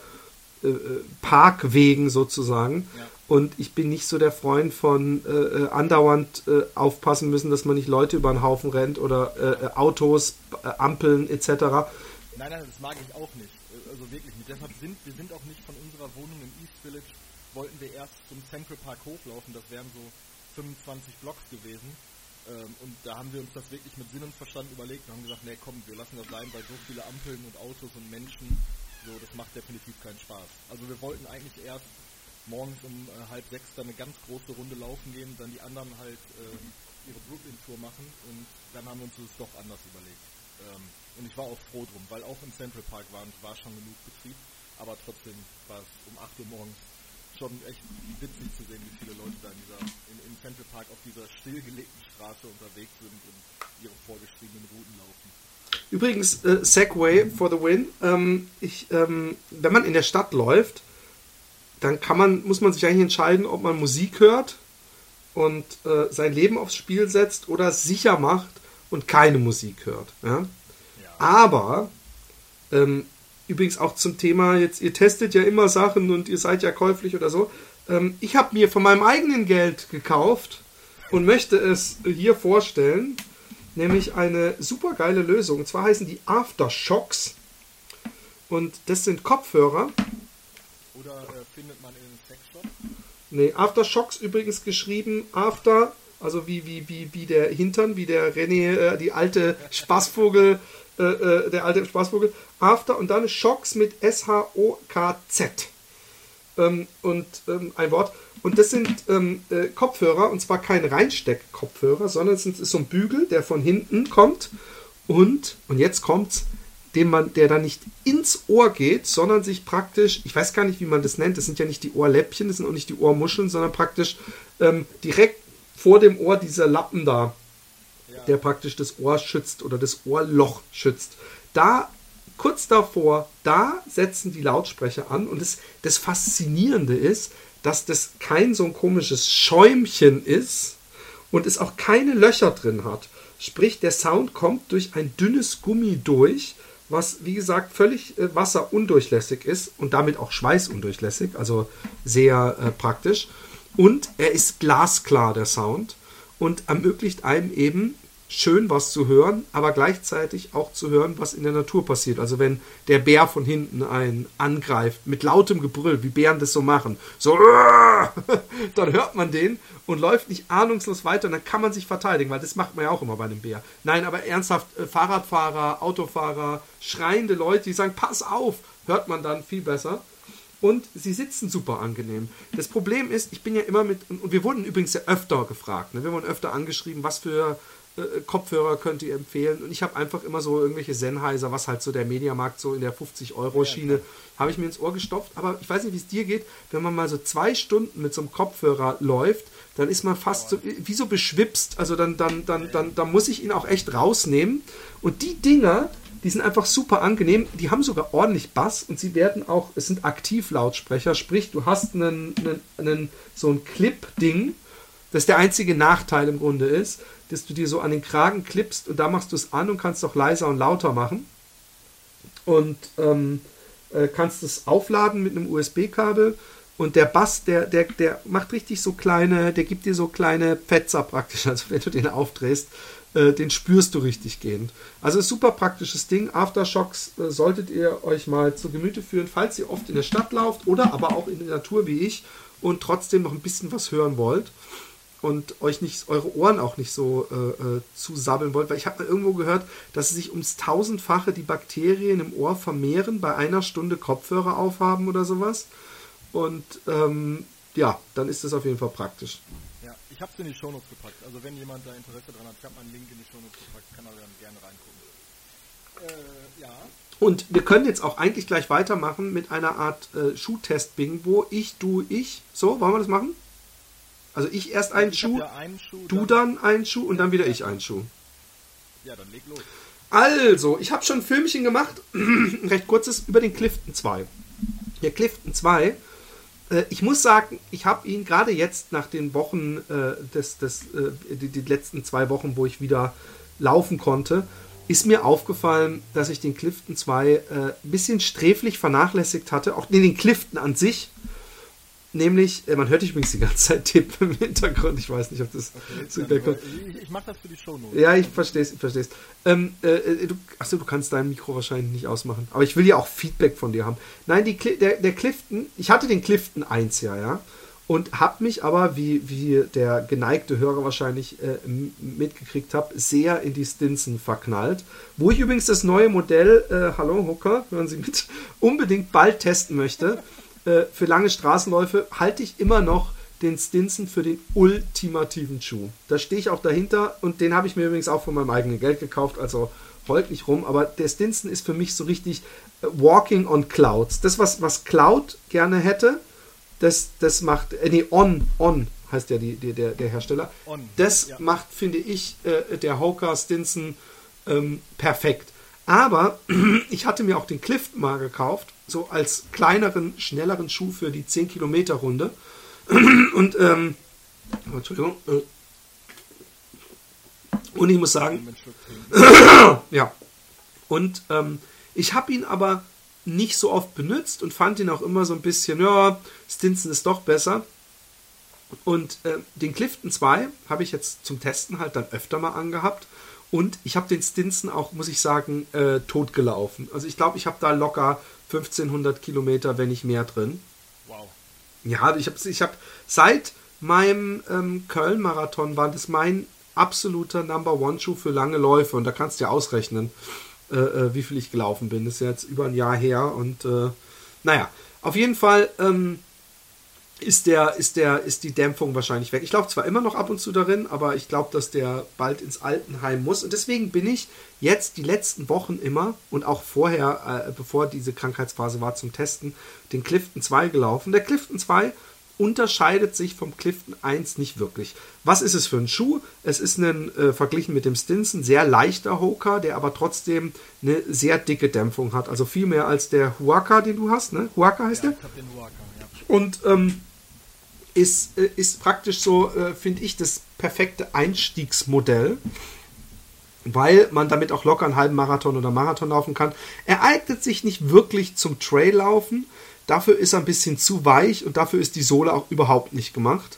[SPEAKER 3] äh, Parkwegen sozusagen.
[SPEAKER 4] Ja.
[SPEAKER 3] Und ich bin nicht so der Freund von äh, äh, andauernd äh, aufpassen müssen, dass man nicht Leute über den Haufen rennt oder Autos, Ampeln etc.
[SPEAKER 4] Nein, nein, das mag ich auch nicht. Also wirklich nicht. Deshalb sind wir sind auch nicht von unserer Wohnung im East Village, wollten wir erst zum Central Park hochlaufen. Das wären so 25 Blocks gewesen. Ähm, und da haben wir uns das wirklich mit Sinn und Verstand überlegt und haben gesagt, nee komm, wir lassen das sein, weil so viele Ampeln und Autos und Menschen, so, das macht definitiv keinen Spaß. Also wir wollten eigentlich erst morgens um äh, halb sechs dann eine ganz große Runde laufen gehen, dann die anderen halt äh, ihre Brooklyn-Tour machen und dann haben wir uns das doch anders überlegt. Ähm, und ich war auch froh drum, weil auch im Central Park war, war schon genug Betrieb, aber trotzdem war es um 8 Uhr morgens schon echt witzig zu sehen, wie viele Leute da in dieser, in, im Central Park auf dieser stillgelegten Straße unterwegs sind und ihre vorgeschriebenen Routen laufen.
[SPEAKER 3] Übrigens, äh, Segway for the win. Ähm, ich, ähm, wenn man in der Stadt läuft, dann kann man, muss man sich eigentlich entscheiden, ob man Musik hört und äh, sein Leben aufs Spiel setzt oder sicher macht und keine Musik hört. Ja? Aber ähm, übrigens auch zum Thema, jetzt ihr testet ja immer Sachen und ihr seid ja käuflich oder so. Ähm, ich habe mir von meinem eigenen Geld gekauft und möchte es hier vorstellen, nämlich eine super geile Lösung. Und zwar heißen die Aftershocks und das sind Kopfhörer.
[SPEAKER 4] Oder äh, findet man in einem Sexshop?
[SPEAKER 3] Nee, Aftershocks übrigens geschrieben After, also wie, wie, wie, wie der Hintern, wie der René, äh, die alte Spaßvogel, äh, äh, der alte Spaßvogel. After und dann Shocks mit S-H-O-K-Z. Ähm, und ähm, ein Wort. Und das sind ähm, äh, Kopfhörer, und zwar kein Reinsteck-Kopfhörer, sondern es ist so ein Bügel, der von hinten kommt. Und, und jetzt kommt's, den man, der dann nicht ins Ohr geht, sondern sich praktisch, ich weiß gar nicht, wie man das nennt, das sind ja nicht die Ohrläppchen, das sind auch nicht die Ohrmuscheln, sondern praktisch ähm, direkt vor dem Ohr dieser Lappen da, der praktisch das Ohr schützt oder das Ohrloch schützt. Da, kurz davor, da setzen die Lautsprecher an und das, das Faszinierende ist, dass das kein so ein komisches Schäumchen ist und es auch keine Löcher drin hat. Sprich, der Sound kommt durch ein dünnes Gummi durch, was wie gesagt völlig äh, wasserundurchlässig ist und damit auch schweißundurchlässig, also sehr äh, praktisch. Und er ist glasklar, der Sound, und ermöglicht einem eben schön was zu hören, aber gleichzeitig auch zu hören, was in der Natur passiert. Also wenn der Bär von hinten einen angreift, mit lautem Gebrüll, wie Bären das so machen, so, dann hört man den und läuft nicht ahnungslos weiter und dann kann man sich verteidigen, weil das macht man ja auch immer bei einem Bär. Nein, aber ernsthaft, äh, Fahrradfahrer, Autofahrer, schreiende Leute, die sagen, pass auf, hört man dann viel besser. Und sie sitzen super angenehm. Das Problem ist, ich bin ja immer mit, und wir wurden übrigens ja öfter gefragt, ne? wir wurden öfter angeschrieben, was für äh, Kopfhörer könnt ihr empfehlen. Und ich habe einfach immer so irgendwelche Sennheiser, was halt so der Mediamarkt so in der 50-Euro-Schiene, habe ich mir ins Ohr gestopft. Aber ich weiß nicht, wie es dir geht, wenn man mal so zwei Stunden mit so einem Kopfhörer läuft, dann ist man fast so, wie so beschwipst. Also dann, dann, dann, dann, dann muss ich ihn auch echt rausnehmen. Und die Dinger, die sind einfach super angenehm. Die haben sogar ordentlich Bass und sie werden auch, es sind Aktivlautsprecher, sprich, du hast einen, einen, einen so ein Clip-Ding, das der einzige Nachteil im Grunde ist, dass du dir so an den Kragen klippst und da machst du es an und kannst auch leiser und lauter machen. Und ähm, äh, kannst es aufladen mit einem USB-Kabel. Und der Bass, der, der, der macht richtig so kleine, der gibt dir so kleine Fetzer praktisch. Also wenn du den aufdrehst, äh, den spürst du richtig gehend. Also super praktisches Ding. Aftershocks äh, solltet ihr euch mal zu Gemüte führen, falls ihr oft in der Stadt lauft oder aber auch in der Natur wie ich und trotzdem noch ein bisschen was hören wollt und euch nicht eure Ohren auch nicht so äh, äh zusabbeln wollt, weil ich habe mal irgendwo gehört, dass sich ums tausendfache die Bakterien im Ohr vermehren bei einer Stunde Kopfhörer aufhaben oder sowas. Und ähm, ja, dann ist das auf jeden Fall praktisch.
[SPEAKER 4] Ja, ich habe es in die Shownotes gepackt. Also wenn jemand da Interesse dran hat, ich habe mal einen Link in die Shownotes gepackt, kann er dann gerne reingucken.
[SPEAKER 3] Äh, ja. Und wir können jetzt auch eigentlich gleich weitermachen mit einer Art äh, Schuhtest-Bingo. Ich, du, ich. So, wollen wir das machen? Also ich erst einen ich Schuh, ja einen Schuh, du dann, dann einen Schuh und dann wieder ich einen Schuh.
[SPEAKER 4] Ja, dann leg los.
[SPEAKER 3] Also, ich habe schon ein Filmchen gemacht, recht kurzes, über den Clifton 2. Der Clifton 2, äh, ich muss sagen, ich habe ihn gerade jetzt nach den Wochen, äh, des, des, äh, die, die, letzten zwei Wochen, wo ich wieder laufen konnte, ist mir aufgefallen, dass ich den Clifton 2 äh, ein bisschen sträflich vernachlässigt hatte. Auch nee, den Clifton an sich Nämlich, äh, man hört übrigens die ganze Zeit tippen im Hintergrund. Ich weiß nicht, ob das okay, so
[SPEAKER 4] hinterkommt. Ich, ich mache das für die Show Notes.
[SPEAKER 3] Ja, ich verstehe es. Ich versteh's. Ähm, äh, äh, du, achso, du kannst dein Mikro wahrscheinlich nicht ausmachen. Aber ich will ja auch Feedback von dir haben. Nein, die, der, der Clifton, ich hatte den Clifton 1 ja, ja. Und habe mich aber, wie, wie der geneigte Hörer wahrscheinlich äh, mitgekriegt hat, sehr in die Stinson verknallt. Wo ich übrigens das neue Modell, äh, hallo Hooker, hören Sie mit, unbedingt bald testen möchte. Äh, für lange Straßenläufe halte ich immer noch den Stinson für den ultimativen Schuh. Da stehe ich auch dahinter und den habe ich mir übrigens auch von meinem eigenen Geld gekauft, also heult nicht rum, aber der Stinson ist für mich so richtig äh, Walking on Clouds. Das, was, was Cloud gerne hätte, das, das macht, äh, nee, On, On heißt ja die, die, der, der Hersteller. On, das ja. macht, finde ich, äh, der Hoka Stinson ähm, perfekt. Aber ich hatte mir auch den Clifton mal gekauft so als kleineren, schnelleren Schuh für die 10 Kilometer Runde. Und, ähm, Entschuldigung. Äh, und ich muss sagen, ja. Und ähm, ich habe ihn aber nicht so oft benutzt und fand ihn auch immer so ein bisschen, ja, Stinson ist doch besser. Und äh, den Clifton 2 habe ich jetzt zum Testen halt dann öfter mal angehabt. Und ich habe den Stinson auch, muss ich sagen, äh, totgelaufen. Also ich glaube, ich habe da locker 1500 Kilometer, wenn nicht mehr drin. Wow. Ja, ich habe ich hab, seit meinem ähm, Köln-Marathon war das mein absoluter Number One-Schuh für lange Läufe. Und da kannst du ja ausrechnen, äh, äh, wie viel ich gelaufen bin. Das ist jetzt über ein Jahr her. Und äh, naja, auf jeden Fall ähm, ist, der, ist, der, ist die Dämpfung wahrscheinlich weg. Ich laufe zwar immer noch ab und zu darin, aber ich glaube, dass der bald ins Altenheim muss. Und deswegen bin ich jetzt die letzten Wochen immer und auch vorher, äh, bevor diese Krankheitsphase war zum Testen, den Clifton 2 gelaufen. Der Clifton 2 unterscheidet sich vom Clifton 1 nicht wirklich. Was ist es für ein Schuh? Es ist ein, äh, verglichen mit dem Stinson, sehr leichter Hoka, der aber trotzdem eine sehr dicke Dämpfung hat. Also viel mehr als der Huaka, den du hast. Ne? Huaka heißt ja, der? Ich hab den Huaka, ja. Und ähm, ist, äh, ist praktisch so, äh, finde ich, das perfekte Einstiegsmodell, weil man damit auch locker einen halben Marathon oder Marathon laufen kann. Er eignet sich nicht wirklich zum Traillaufen. Dafür ist er ein bisschen zu weich und dafür ist die Sohle auch überhaupt nicht gemacht.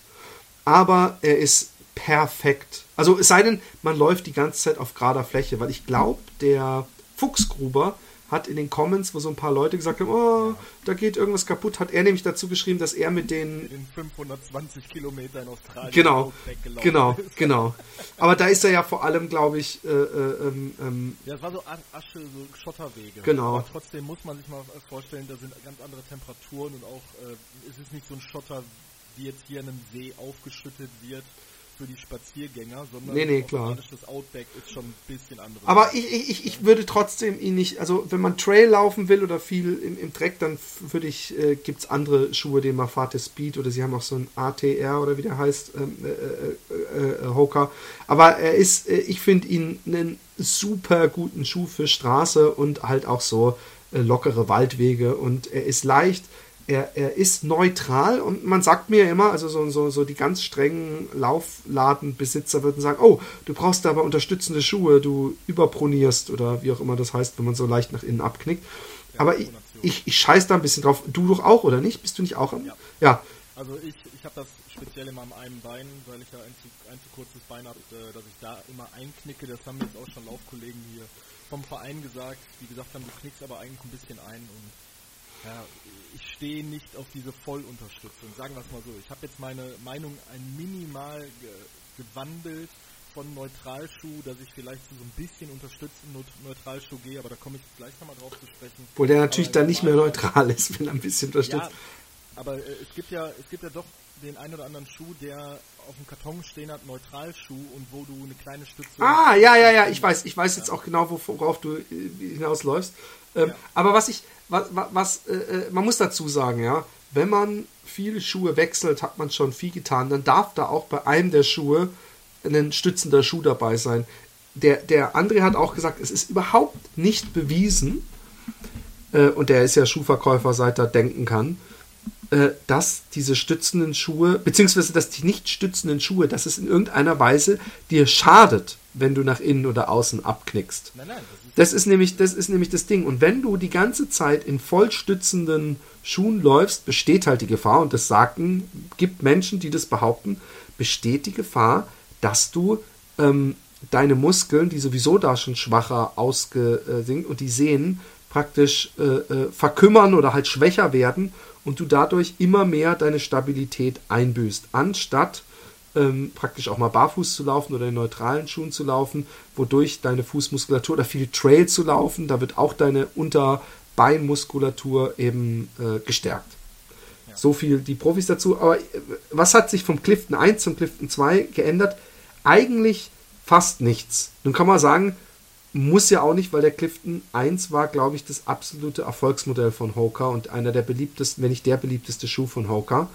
[SPEAKER 3] Aber er ist perfekt. Also es sei denn, man läuft die ganze Zeit auf gerader Fläche, weil ich glaube, der Fuchsgruber hat in den Comments, wo so ein paar Leute gesagt haben, oh, da geht irgendwas kaputt, hat er nämlich dazu geschrieben, dass er mit den,
[SPEAKER 4] den 520 Kilometer in Australien
[SPEAKER 3] genau, genau, ist. genau. Aber da ist er ja vor allem, glaube ich, äh, äh, ähm, ähm,
[SPEAKER 4] ja, es war so Asche, so Schotterwege.
[SPEAKER 3] Genau.
[SPEAKER 4] Aber trotzdem muss man sich mal vorstellen, da sind ganz andere Temperaturen und auch äh, es ist nicht so ein Schotter, wie jetzt hier in einem See aufgeschüttet wird für die Spaziergänger, sondern
[SPEAKER 3] nee, nee, klar.
[SPEAKER 4] das Outback ist schon ein bisschen anderes.
[SPEAKER 3] Aber ich, ich, ich würde trotzdem ihn nicht, also wenn man Trail laufen will oder viel im, im Dreck, dann würde ich, äh, gibt es andere Schuhe, den Mafate Speed oder sie haben auch so ein ATR oder wie der heißt, ähm, äh, äh, äh, Hoka. Aber er ist, äh, ich finde ihn einen super guten Schuh für Straße und halt auch so äh, lockere Waldwege und er ist leicht er, er ist neutral und man sagt mir immer, also so, so, so die ganz strengen Laufladenbesitzer würden sagen, oh, du brauchst aber unterstützende Schuhe, du überpronierst oder wie auch immer das heißt, wenn man so leicht nach innen abknickt. aber ich, ich, ich scheiß da ein bisschen drauf. Du doch auch, oder nicht? Bist du nicht auch am?
[SPEAKER 4] Ja.
[SPEAKER 3] ja.
[SPEAKER 4] Also ich, ich habe das speziell immer am einen Bein, weil ich ja ein zu, ein zu kurzes Bein habe, äh, dass ich da immer einknicke. Das haben jetzt auch schon Laufkollegen hier vom Verein gesagt, die gesagt haben, du knickst aber eigentlich ein bisschen ein und ja, ich stehe nicht auf diese Vollunterstützung. Sagen wir es mal so. Ich habe jetzt meine Meinung ein minimal ge gewandelt von Neutralschuh, dass ich vielleicht zu so ein bisschen unterstützten Neutralschuh gehe, aber da komme ich gleich nochmal drauf zu sprechen.
[SPEAKER 3] Obwohl der natürlich aber dann nicht mehr neutral ist, wenn er ein bisschen unterstützt. Ja,
[SPEAKER 4] aber äh, es gibt ja, es gibt ja doch den einen oder anderen Schuh, der auf dem Karton stehen hat, Neutralschuh und wo du eine kleine Stütze.
[SPEAKER 3] Ah, ja, ja, ja, ich weiß, ich weiß jetzt auch genau, worauf du äh, hinausläufst. Ähm, ja. Aber was ich, was, was äh, äh, man muss dazu sagen, ja, wenn man viele Schuhe wechselt, hat man schon viel getan. Dann darf da auch bei einem der Schuhe ein stützender Schuh dabei sein. Der, der André hat auch gesagt, es ist überhaupt nicht bewiesen, äh, und der ist ja Schuhverkäufer, seit er denken kann, dass diese stützenden Schuhe, beziehungsweise dass die nicht stützenden Schuhe, dass es in irgendeiner Weise dir schadet, wenn du nach innen oder außen abknickst. Nein, nein, das ist nämlich, das ist nämlich das Ding. Und wenn du die ganze Zeit in vollstützenden Schuhen läufst, besteht halt die Gefahr, und das sagten, gibt Menschen, die das behaupten, besteht die Gefahr, dass du ähm, deine Muskeln, die sowieso da schon schwacher ausgesinkt und die Sehnen praktisch äh, äh, verkümmern oder halt schwächer werden und du dadurch immer mehr deine Stabilität einbüßt, anstatt ähm, praktisch auch mal barfuß zu laufen oder in neutralen Schuhen zu laufen, wodurch deine Fußmuskulatur oder viel Trail zu laufen, da wird auch deine Unterbeinmuskulatur eben äh, gestärkt. Ja. So viel die Profis dazu. Aber äh, was hat sich vom Clifton 1 zum Clifton 2 geändert? Eigentlich fast nichts. Nun kann man sagen, muss ja auch nicht, weil der Clifton 1 war, glaube ich, das absolute Erfolgsmodell von Hoka und einer der beliebtesten, wenn nicht der beliebteste Schuh von Hoka.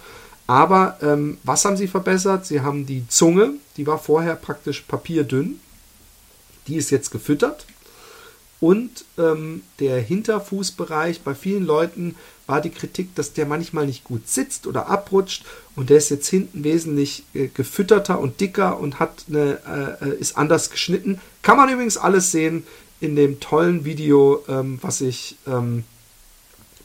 [SPEAKER 3] Aber ähm, was haben sie verbessert? Sie haben die Zunge, die war vorher praktisch papierdünn, die ist jetzt gefüttert. Und ähm, der Hinterfußbereich, bei vielen Leuten war die Kritik, dass der manchmal nicht gut sitzt oder abrutscht und der ist jetzt hinten wesentlich äh, gefütterter und dicker und hat eine, äh, äh ist anders geschnitten. Kann man übrigens alles sehen in dem tollen Video, ähm, was ich ähm,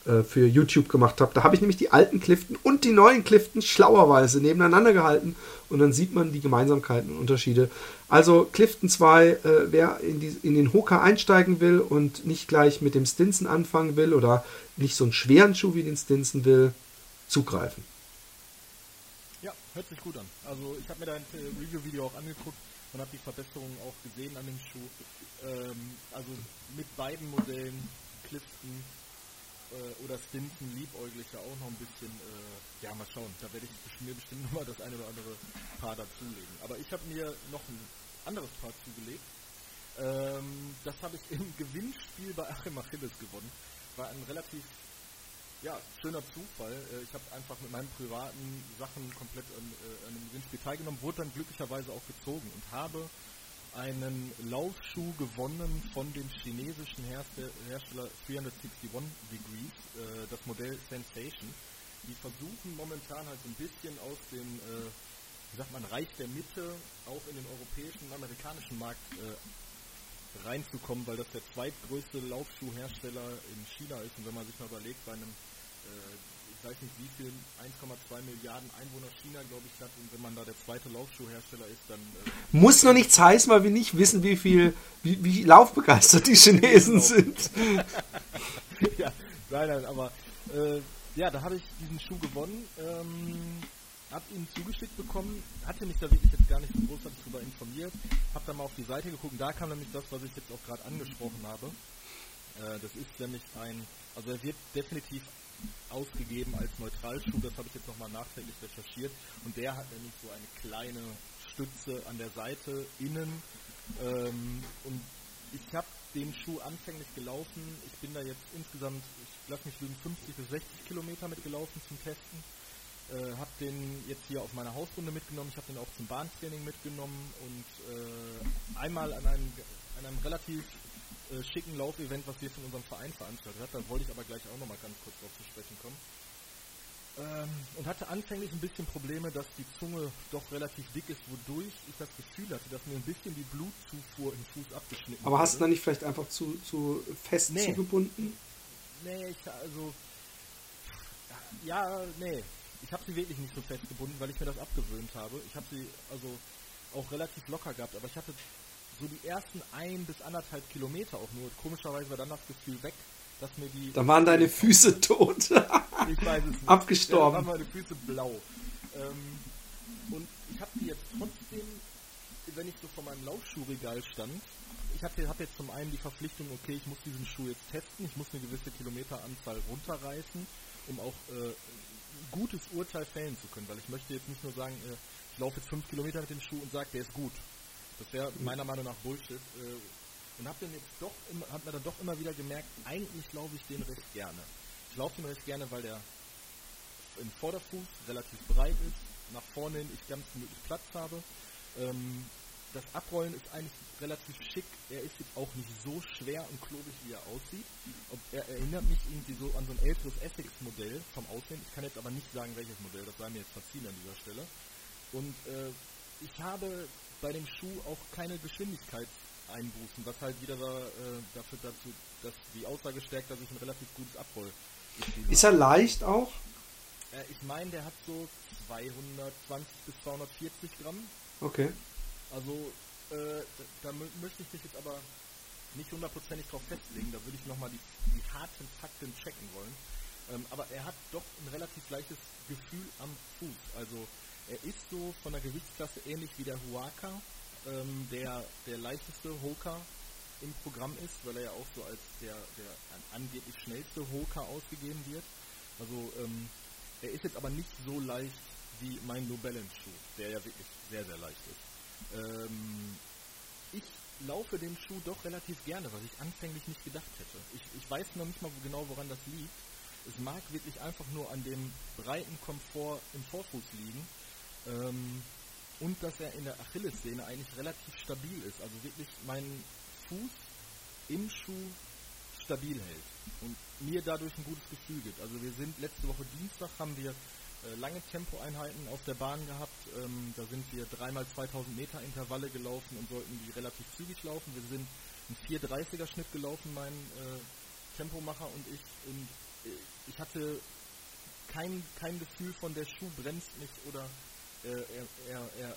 [SPEAKER 3] äh, für YouTube gemacht habe. Da habe ich nämlich die alten Clifton und die neuen Clifton schlauerweise nebeneinander gehalten und dann sieht man die Gemeinsamkeiten und Unterschiede. Also Clifton 2, äh, wer in, die, in den Hoka einsteigen will und nicht gleich mit dem Stinson anfangen will oder nicht so einen schweren Schuh wie den Stinson will, zugreifen.
[SPEAKER 4] Ja, hört sich gut an. Also ich habe mir dein äh, Review-Video auch angeguckt und habe die Verbesserungen auch gesehen an dem Schuh. Ähm, also mit beiden Modellen, Clifton äh, oder Stinson liebäuglich ja auch noch ein bisschen, äh, ja mal schauen, da werde ich mir bestimmt nochmal das eine oder andere Paar dazulegen. Aber ich habe mir noch ein anderes Paar zugelegt. Ähm, das habe ich im Gewinnspiel bei Achim Achilles gewonnen. War ein relativ ja, schöner Zufall. Äh, ich habe einfach mit meinen privaten Sachen komplett an, äh, an dem Gewinnspiel teilgenommen, wurde dann glücklicherweise auch gezogen und habe einen Laufschuh gewonnen von dem chinesischen Hersteller 361 Degrees, äh, das Modell Sensation. Die versuchen momentan halt so ein bisschen aus dem, wie sagt man, Reich der Mitte auch in den europäischen und amerikanischen Markt äh, reinzukommen, weil das der zweitgrößte Laufschuhhersteller in China ist. Und wenn man sich mal überlegt, bei einem äh, ich weiß nicht wie viel, 1,2 Milliarden Einwohner China, glaube ich, hat. Und wenn man da der zweite Laufschuhhersteller ist, dann. Äh
[SPEAKER 3] Muss noch nichts heißen, weil wir nicht wissen, wie viel, wie, wie laufbegeistert die Chinesen genau. sind.
[SPEAKER 4] ja, nein, nein, aber äh, ja, da habe ich diesen Schuh gewonnen. Ähm, hab ihn zugeschickt bekommen, hatte mich da wirklich jetzt gar nicht so großartig darüber informiert, hab dann mal auf die Seite geguckt, da kam nämlich das, was ich jetzt auch gerade angesprochen habe. Äh, das ist nämlich ein, also er wird definitiv ausgegeben als Neutralschuh. Das habe ich jetzt nochmal nachträglich recherchiert. Und der hat nämlich so eine kleine Stütze an der Seite, innen. Ähm, und ich habe den Schuh anfänglich gelaufen. Ich bin da jetzt insgesamt, ich lasse mich lügen, 50 bis 60 Kilometer mitgelaufen zum Testen. Äh, habe den jetzt hier auf meiner Hausrunde mitgenommen. Ich habe den auch zum Bahntraining mitgenommen und äh, einmal an einem, an einem relativ äh, schicken Laufevent, was wir von unserem Verein veranstaltet hat. Da wollte ich aber gleich auch nochmal ganz kurz drauf zu sprechen kommen. Ähm, und hatte anfänglich ein bisschen Probleme, dass die Zunge doch relativ dick ist, wodurch ich das Gefühl hatte, dass mir ein bisschen die Blutzufuhr im Fuß abgeschnitten
[SPEAKER 3] Aber hast du da nicht vielleicht einfach zu, zu fest nee. zugebunden?
[SPEAKER 4] Nee, ich, also. Ja, nee. Ich habe sie wirklich nicht so fest gebunden, weil ich mir das abgewöhnt habe. Ich habe sie also auch relativ locker gehabt, aber ich hatte so die ersten ein bis anderthalb Kilometer auch nur. Komischerweise war dann das Gefühl weg, dass mir die.
[SPEAKER 3] Da waren deine Füße tot. ich weiß es nicht. Abgestorben.
[SPEAKER 4] Ja, da waren meine Füße blau. Ähm, und ich habe die jetzt trotzdem, wenn ich so vor meinem Laufschuhregal stand, ich habe hab jetzt zum einen die Verpflichtung, okay, ich muss diesen Schuh jetzt testen, ich muss eine gewisse Kilometeranzahl runterreißen, um auch äh, gutes Urteil fällen zu können, weil ich möchte jetzt nicht nur sagen, äh, ich laufe jetzt fünf Kilometer mit dem Schuh und sage, der ist gut. Das wäre meiner Meinung nach Bullshit. Äh, und habe dann jetzt doch, hab mir dann doch immer wieder gemerkt, eigentlich laufe ich den recht gerne. Ich laufe den recht gerne, weil der im Vorderfuß relativ breit ist, nach vorne hin ich ganz gemütlich Platz habe. Ähm, das Abrollen ist eigentlich relativ schick. Er ist jetzt auch nicht so schwer und klobig, wie er aussieht. Und er erinnert mich irgendwie so an so ein älteres Essex-Modell vom Aussehen. Ich kann jetzt aber nicht sagen, welches Modell. Das sei mir jetzt verziehen an dieser Stelle. Und äh, ich habe bei dem Schuh auch keine Geschwindigkeitseinbußen, was halt wieder da, äh, dafür dazu, dass die Aussage stärkt, dass ich ein relativ gutes Abroll.
[SPEAKER 3] Ist er leicht auch?
[SPEAKER 4] Äh, ich meine, der hat so 220 bis 240 Gramm.
[SPEAKER 3] Okay.
[SPEAKER 4] Also äh, da, da möchte ich mich jetzt aber nicht hundertprozentig drauf festlegen. Da würde ich nochmal die, die harten Fakten checken wollen. Ähm, aber er hat doch ein relativ leichtes Gefühl am Fuß. Also er ist so von der Gewichtsklasse ähnlich wie der Huaka, ähm, der der leichteste Hoka im Programm ist, weil er ja auch so als der, der angeblich schnellste Hoka ausgegeben wird. Also ähm, er ist jetzt aber nicht so leicht wie mein No Balance Schuh, der ja wirklich sehr, sehr leicht ist. Ähm, ich laufe den Schuh doch relativ gerne, was ich anfänglich nicht gedacht hätte. Ich, ich weiß noch nicht mal genau, woran das liegt. Es mag wirklich einfach nur an dem breiten Komfort im Vorfuß liegen, ähm, und dass er in der Achillessehne eigentlich relativ stabil ist. Also wirklich meinen Fuß im Schuh stabil hält und mir dadurch ein gutes Gefühl gibt. Also wir sind letzte Woche Dienstag haben wir lange Tempoeinheiten auf der Bahn gehabt. Ähm, da sind wir dreimal 2000 Meter Intervalle gelaufen und sollten die relativ zügig laufen. Wir sind einen 430er Schnitt gelaufen, mein äh, Tempomacher und ich. Und äh, ich hatte kein, kein Gefühl von der Schuh bremst mich oder äh, er, er, er,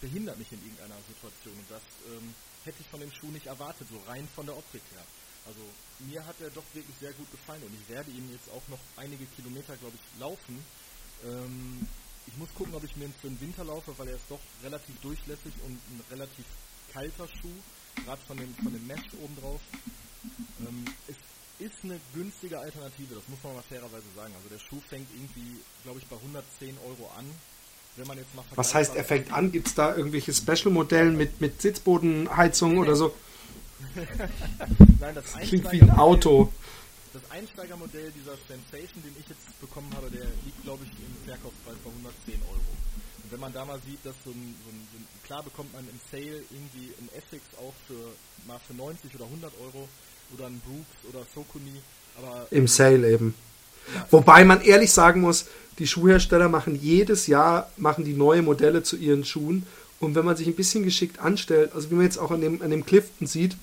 [SPEAKER 4] behindert mich in irgendeiner Situation. Und das ähm, hätte ich von dem Schuh nicht erwartet, so rein von der Optik her. Also mir hat er doch wirklich sehr gut gefallen und ich werde ihn jetzt auch noch einige Kilometer, glaube ich, laufen. Ähm, ich muss gucken, ob ich mir ihn für den Winter laufe, weil er ist doch relativ durchlässig und ein relativ kalter Schuh, gerade von dem, von dem Mesh oben drauf. Ähm, es ist eine günstige Alternative, das muss man mal fairerweise sagen. Also der Schuh fängt irgendwie, glaube ich, bei 110 Euro an wenn man jetzt mal
[SPEAKER 3] Was heißt, er fängt an? Gibt es da irgendwelche Special-Modellen mit, mit Sitzbodenheizung nee, oder so? Nein, das, das klingt wie ein Auto.
[SPEAKER 4] Das Einsteigermodell dieser Sensation, den ich jetzt bekommen habe, der liegt, glaube ich, im Verkaufspreis bei 110 Euro. Und wenn man da mal sieht, dass so ein, so ein, so ein klar bekommt man im Sale irgendwie ein Essex auch für mal für 90 oder 100 Euro oder ein Brooks oder Sokuni, aber
[SPEAKER 3] im Sale eben. Wobei man ehrlich sagen muss, die Schuhhersteller machen jedes Jahr machen die neue Modelle zu ihren Schuhen. Und wenn man sich ein bisschen geschickt anstellt, also wie man jetzt auch an dem, an dem Clifton sieht,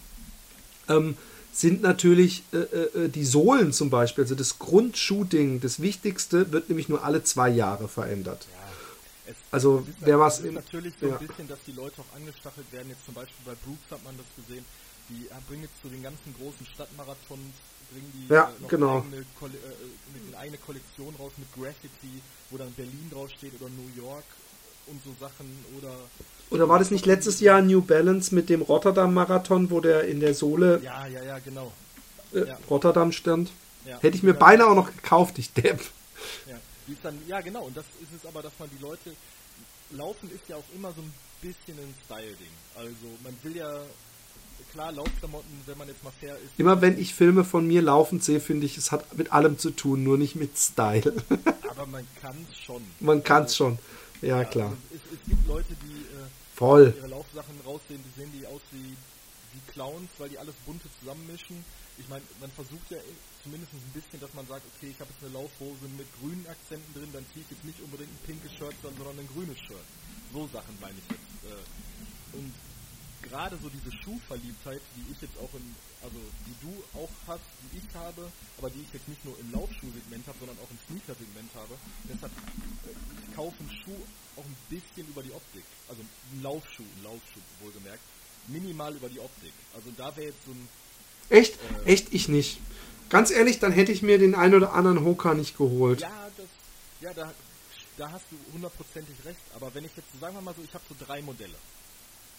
[SPEAKER 3] ähm, sind natürlich äh, äh, die Sohlen zum Beispiel, also das Grundschuhding, das Wichtigste, wird nämlich nur alle zwei Jahre verändert. Ja, es, also es wer was
[SPEAKER 4] im natürlich so ja. ein bisschen, dass die Leute auch angestachelt werden. Jetzt zum Beispiel bei Brooks hat man das gesehen. Die bringen jetzt zu den ganzen großen Stadtmarathons bringen die
[SPEAKER 3] ja, äh, genau.
[SPEAKER 4] eigene, äh, eine eigene Kollektion raus mit Graffiti, wo dann Berlin draufsteht oder New York und so Sachen oder
[SPEAKER 3] oder war das nicht letztes Jahr New Balance mit dem Rotterdam Marathon, wo der in der Sohle
[SPEAKER 4] ja, ja, ja, genau.
[SPEAKER 3] Äh, ja. Rotterdam stand? Ja, Hätte ich mir beinahe auch noch gekauft, ich Depp.
[SPEAKER 4] Ja. Dann, ja genau, und das ist es aber, dass man die Leute, Laufen ist ja auch immer so ein bisschen ein Style-Ding. Also man will ja, klar, Laufklamotten, wenn man jetzt mal fair ist.
[SPEAKER 3] Immer wenn ich Filme von mir laufend sehe, finde ich, es hat mit allem zu tun, nur nicht mit Style.
[SPEAKER 4] aber man kann es schon.
[SPEAKER 3] Man kann es schon,
[SPEAKER 4] ja,
[SPEAKER 3] klar.
[SPEAKER 4] Also es, es gibt Leute, die äh,
[SPEAKER 3] Voll.
[SPEAKER 4] ihre Laufsachen raussehen, die sehen die aus wie, wie Clowns, weil die alles bunte zusammenmischen. Ich meine, man versucht ja zumindest ein bisschen, dass man sagt, okay, ich habe jetzt eine Laufhose mit grünen Akzenten drin, dann ziehe ich jetzt nicht unbedingt ein pinkes Shirt, sondern ein grünes Shirt. So Sachen meine ich jetzt. Äh, und gerade so diese Schuhverliebtheit, die ich jetzt auch in, also die du auch hast, die ich habe, aber die ich jetzt nicht nur im Laufschuhsegment habe, sondern auch im Sneaker-Segment habe. Deshalb äh, ich kaufe einen Schuh auch ein bisschen über die Optik. Also ein Laufschuh, ein Laufschuh wohlgemerkt. Minimal über die Optik. Also da wäre jetzt so ein
[SPEAKER 3] Echt? Echt ich nicht. Ganz ehrlich, dann hätte ich mir den ein oder anderen Hoka nicht geholt.
[SPEAKER 4] Ja, das, ja da, da hast du hundertprozentig recht. Aber wenn ich jetzt, sagen wir mal so, ich habe so drei Modelle.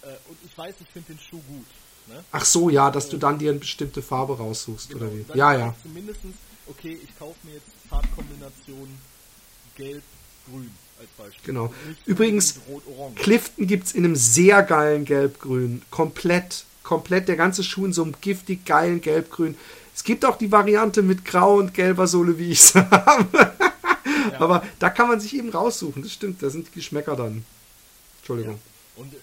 [SPEAKER 4] Äh, und ich weiß, ich finde den Schuh gut. Ne?
[SPEAKER 3] Ach so, ja, dass du dann dir eine bestimmte Farbe raussuchst, oder wie?
[SPEAKER 4] Genau,
[SPEAKER 3] Ja, ja.
[SPEAKER 4] Zumindest, okay, ich kaufe mir jetzt Farbkombination gelb-grün als Beispiel.
[SPEAKER 3] Genau. Übrigens. Clifton gibt's in einem sehr geilen Gelbgrün. Komplett, komplett der ganze Schuh in so einem giftig geilen Gelbgrün. Es gibt auch die Variante mit grau und gelber Sohle, wie ich es habe. Aber da kann man sich eben raussuchen. Das stimmt, da sind die Geschmäcker dann. Entschuldigung.
[SPEAKER 4] Und äh,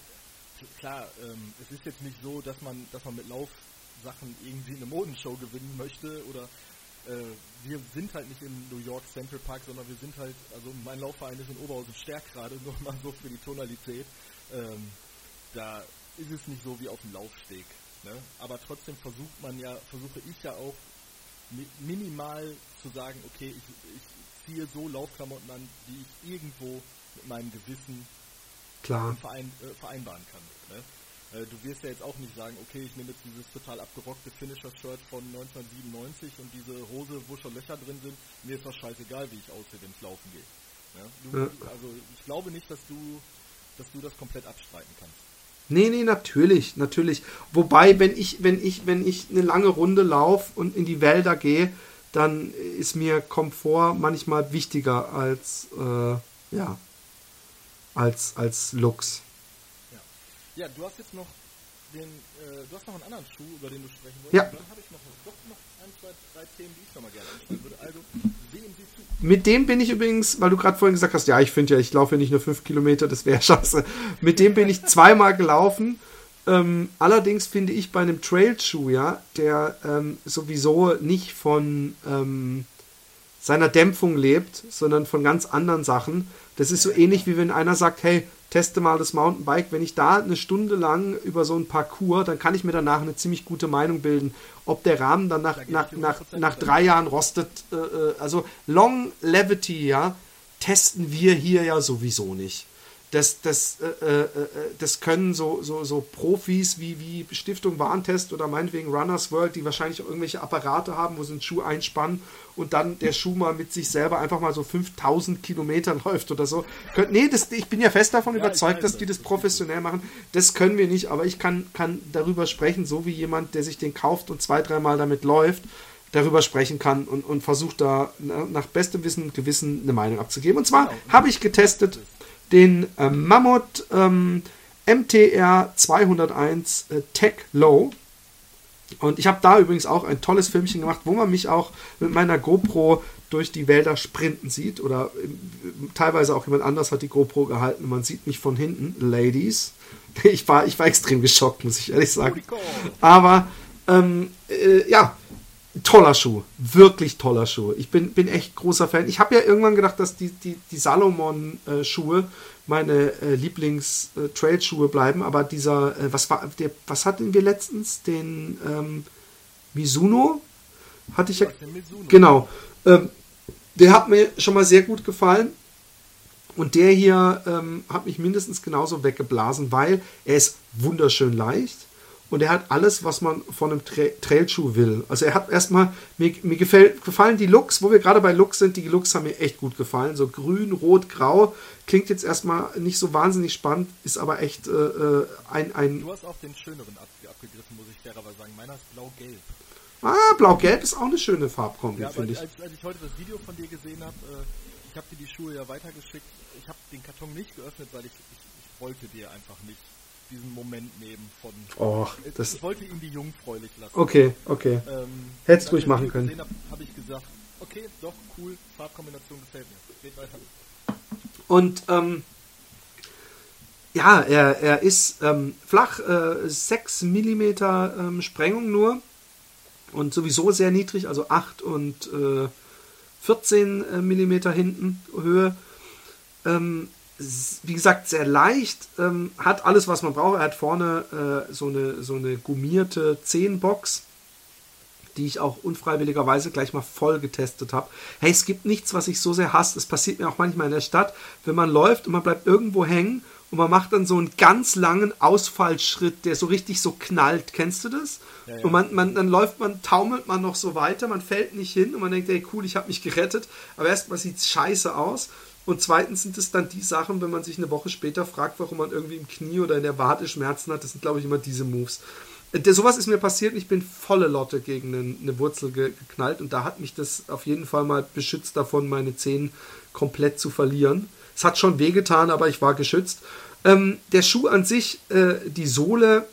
[SPEAKER 4] klar, ähm, es ist jetzt nicht so, dass man, dass man mit Laufsachen irgendwie eine Modenshow gewinnen möchte oder äh, wir sind halt nicht im New York Central Park, sondern wir sind halt, also mein Laufverein ist in Oberhausen Stärk gerade, nur mal so für die Tonalität. Ähm, da ist es nicht so wie auf dem Laufsteg. Ne? Aber trotzdem versucht man ja, versuche ich ja auch mi minimal zu sagen, okay, ich, ich ziehe so Laufklamotten an, die ich irgendwo mit meinem Gewissen
[SPEAKER 3] Klar.
[SPEAKER 4] verein, äh, vereinbaren kann. Ne? Äh, du wirst ja jetzt auch nicht sagen, okay, ich nehme jetzt dieses total abgerockte Finisher-Shirt von 1997 und diese Hose, wo schon Löcher drin sind, mir ist das scheißegal, wie ich aussehe, wenn ich laufen gehe. Ne? Du,
[SPEAKER 3] Ja.
[SPEAKER 4] Also ich glaube nicht, dass du, dass du das komplett abstreiten kannst.
[SPEAKER 3] Nee, nee, natürlich, natürlich. Wobei, wenn ich, wenn ich, wenn ich eine lange Runde laufe und in die Wälder gehe, dann ist mir Komfort manchmal wichtiger als, äh, ja, als, als Looks.
[SPEAKER 4] Ja, du hast jetzt noch den, äh, du hast noch einen anderen Schuh, über den du sprechen wolltest.
[SPEAKER 3] Ja.
[SPEAKER 4] Dann habe ich noch, doch noch ein, zwei, drei Themen, die ich noch mal gerne ansprechen würde. Also, sehen Sie zu.
[SPEAKER 3] Mit dem bin ich übrigens, weil du gerade vorhin gesagt hast, ja, ich finde ja, ich laufe ja nicht nur fünf Kilometer, das wäre scheiße. Mit dem bin ich zweimal gelaufen. Ähm, allerdings finde ich bei einem Trailschuh, ja, der ähm, sowieso nicht von ähm, seiner Dämpfung lebt, sondern von ganz anderen Sachen. Das ist so ähnlich wie wenn einer sagt, hey, teste mal das Mountainbike. Wenn ich da eine Stunde lang über so ein Parcours, dann kann ich mir danach eine ziemlich gute Meinung bilden, ob der Rahmen dann nach, nach, nach,
[SPEAKER 4] 100%
[SPEAKER 3] nach drei Jahren rostet. Äh, äh, also Longevity, ja, testen wir hier ja sowieso nicht. Das, das, äh, äh, äh, das können so, so, so Profis wie, wie Stiftung Warentest oder meinetwegen Runners World, die wahrscheinlich auch irgendwelche Apparate haben, wo sie einen Schuh einspannen und dann der Schuh mal mit sich selber einfach mal so 5000 Kilometer läuft oder so. Könnt, nee, das, ich bin ja fest davon
[SPEAKER 4] Ja,
[SPEAKER 3] überzeugt, dass
[SPEAKER 4] das.
[SPEAKER 3] die das professionell machen. Das können wir nicht, aber ich kann, kann darüber sprechen, so wie jemand, der sich den kauft und zwei, dreimal damit läuft, darüber sprechen kann und, und versucht da na- nach bestem Wissen und Gewissen eine Meinung abzugeben. Und zwar
[SPEAKER 4] Genau.
[SPEAKER 3] habe ich getestet den äh, Mammut ähm, MTR 201 äh, Tech Low. Und ich habe da übrigens auch ein tolles Filmchen gemacht, wo man mich auch mit meiner GoPro durch die Wälder sprinten sieht. Oder ähm, teilweise auch jemand anders hat die GoPro gehalten. Man sieht mich von hinten, Ladies. Ich war, ich war extrem geschockt, muss ich ehrlich sagen. Aber ähm, äh, ja, toller Schuh. Wirklich toller Schuh. Ich bin, bin echt großer Fan. Ich habe ja irgendwann gedacht, dass die, die, die Salomon-Schuhe meine äh, Lieblings-Trail-Schuhe bleiben. Aber dieser, äh, was war, der, was hatten wir letztens? Den ähm, Mizuno? Hatte ich ja. Genau. Ähm, der hat mir schon mal sehr gut gefallen. Und der hier ähm, hat mich mindestens genauso weggeblasen, weil er ist wunderschön leicht und er hat alles, was man von einem Tra Trailschuh will. Also er hat erstmal, mir, mir gefällt, gefallen die Looks, wo wir gerade bei Looks sind, die Looks haben mir echt gut gefallen. So grün, rot, grau. Klingt jetzt erstmal nicht so wahnsinnig spannend, ist aber echt äh, äh, ein, ein.
[SPEAKER 4] Du hast auch den schöneren ab, abgegriffen, muss ich fairerweise sagen. Meiner ist blau-gelb.
[SPEAKER 3] Ah, blau-gelb ist auch eine schöne Farbkombi,
[SPEAKER 4] Ja,
[SPEAKER 3] finde ich.
[SPEAKER 4] als, als ich heute das Video von dir gesehen habe, äh, ich habe dir die Schuhe ja weitergeschickt. Ich habe den Karton nicht geöffnet, weil ich, ich, ich wollte dir einfach nicht diesen Moment nehmen von.
[SPEAKER 3] Oh,
[SPEAKER 4] ich,
[SPEAKER 3] das,
[SPEAKER 4] ich wollte ihn die jungfräulich lassen.
[SPEAKER 3] okay, okay.
[SPEAKER 4] Ähm,
[SPEAKER 3] Hättest
[SPEAKER 4] als
[SPEAKER 3] ruhig machen können.
[SPEAKER 4] Habe hab ich gesagt, okay, doch, cool, Farbkombination gefällt mir. Geht weiter.
[SPEAKER 3] Und ähm, ja, er, er ist ähm, flach, äh, 6 mm ähm, Sprengung nur und sowieso sehr niedrig, also 8 und äh, 14 äh, mm hinten Höhe. Ähm, wie gesagt, sehr leicht, ähm, hat alles, was man braucht. Er hat vorne äh, so, eine, so eine gummierte 10-Box, die ich auch unfreiwilligerweise gleich mal voll getestet habe. Hey, es gibt nichts, was ich so sehr hasse. Es passiert mir auch manchmal in der Stadt, wenn man läuft und man bleibt irgendwo hängen und man macht dann so einen ganz langen Ausfallschritt, der so richtig so knallt. Kennst du das?
[SPEAKER 4] Ja, ja.
[SPEAKER 3] Und man, man, dann läuft man, taumelt man noch so weiter, man fällt nicht hin und man denkt, hey cool, ich habe mich gerettet. Aber erstmal sieht es scheiße aus. Und zweitens sind es dann die Sachen, wenn man sich eine Woche später fragt, warum man irgendwie im Knie oder in der Wade Schmerzen hat, das sind, glaube ich, immer diese Moves. Äh, der- Sowas ist mir passiert ich bin volle Lotte gegen eine, eine Wurzel ge geknallt und da hat mich das auf jeden Fall mal beschützt davon, meine Zehen komplett zu verlieren. Es hat schon wehgetan, aber ich war geschützt. Ähm, der Schuh an sich, äh, die Sohle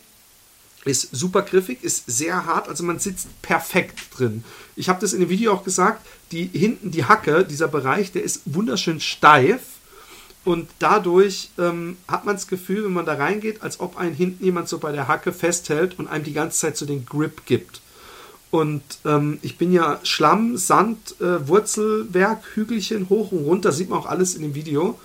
[SPEAKER 3] ist super griffig, ist sehr hart, also man sitzt perfekt drin. Ich habe das in dem Video auch gesagt, die hinten die Hacke, dieser Bereich, der ist wunderschön steif und dadurch ähm, hat man das Gefühl, wenn man da reingeht, als ob einen hinten jemand so bei der Hacke festhält und einem die ganze Zeit so den Grip gibt. Und ähm, ich bin ja Schlamm, Sand, äh, Wurzelwerk, Hügelchen hoch und runter, sieht man auch alles in dem Video.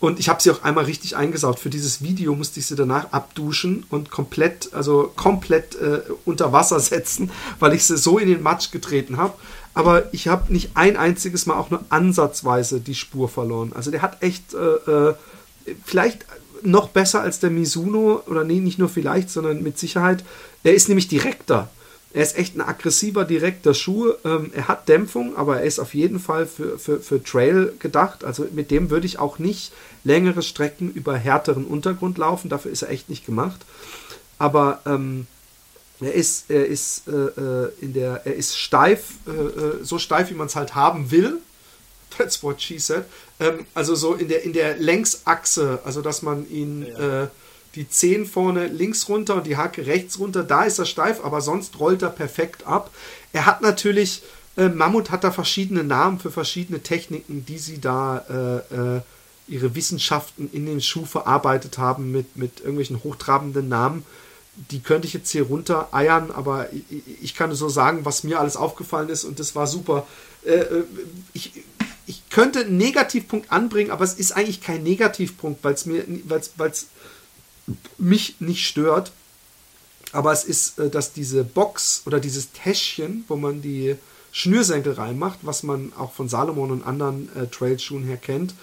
[SPEAKER 3] Und ich habe sie auch einmal richtig eingesaugt. Für dieses Video musste ich sie danach abduschen und komplett, also komplett äh, unter Wasser setzen, weil ich sie so in den Matsch getreten habe. Aber ich habe nicht ein einziges Mal auch nur ansatzweise die Spur verloren. Also der hat echt äh, äh, vielleicht noch besser als der Mizuno, oder nee, nicht nur vielleicht, sondern mit Sicherheit. Er ist nämlich direkter. Er ist echt ein aggressiver, direkter Schuh. Ähm, er hat Dämpfung, aber er ist auf jeden Fall für, für, für Trail gedacht. Also mit dem würde ich auch nicht längere Strecken über härteren Untergrund laufen. Dafür ist er echt nicht gemacht. Aber ähm, er ist, er ist äh, äh, in der, er ist steif, äh, äh, so steif, wie man es halt haben will. That's what she said. Ähm, also so in der, in der Längsachse, also dass man ihn
[SPEAKER 4] Ja.
[SPEAKER 3] äh, die Zehen vorne links runter und die Hacke rechts runter, da ist er steif, aber sonst rollt er perfekt ab. Er hat natürlich, äh, Mammut hat da verschiedene Namen für verschiedene Techniken, die sie da äh, äh, ihre Wissenschaften in den Schuh verarbeitet haben mit, mit irgendwelchen hochtrabenden Namen. Die könnte ich jetzt hier runter eiern, aber ich, ich kann so sagen, was mir alles aufgefallen ist und das war super. Äh, äh, ich, ich könnte einen Negativpunkt anbringen, aber es ist eigentlich kein Negativpunkt, weil es mir, weil's, weil's mich nicht stört. Aber es ist, äh, dass diese Box oder dieses Täschchen, wo man die Schnürsenkel reinmacht, was man auch von Salomon und anderen äh, Trailschuhen her kennt,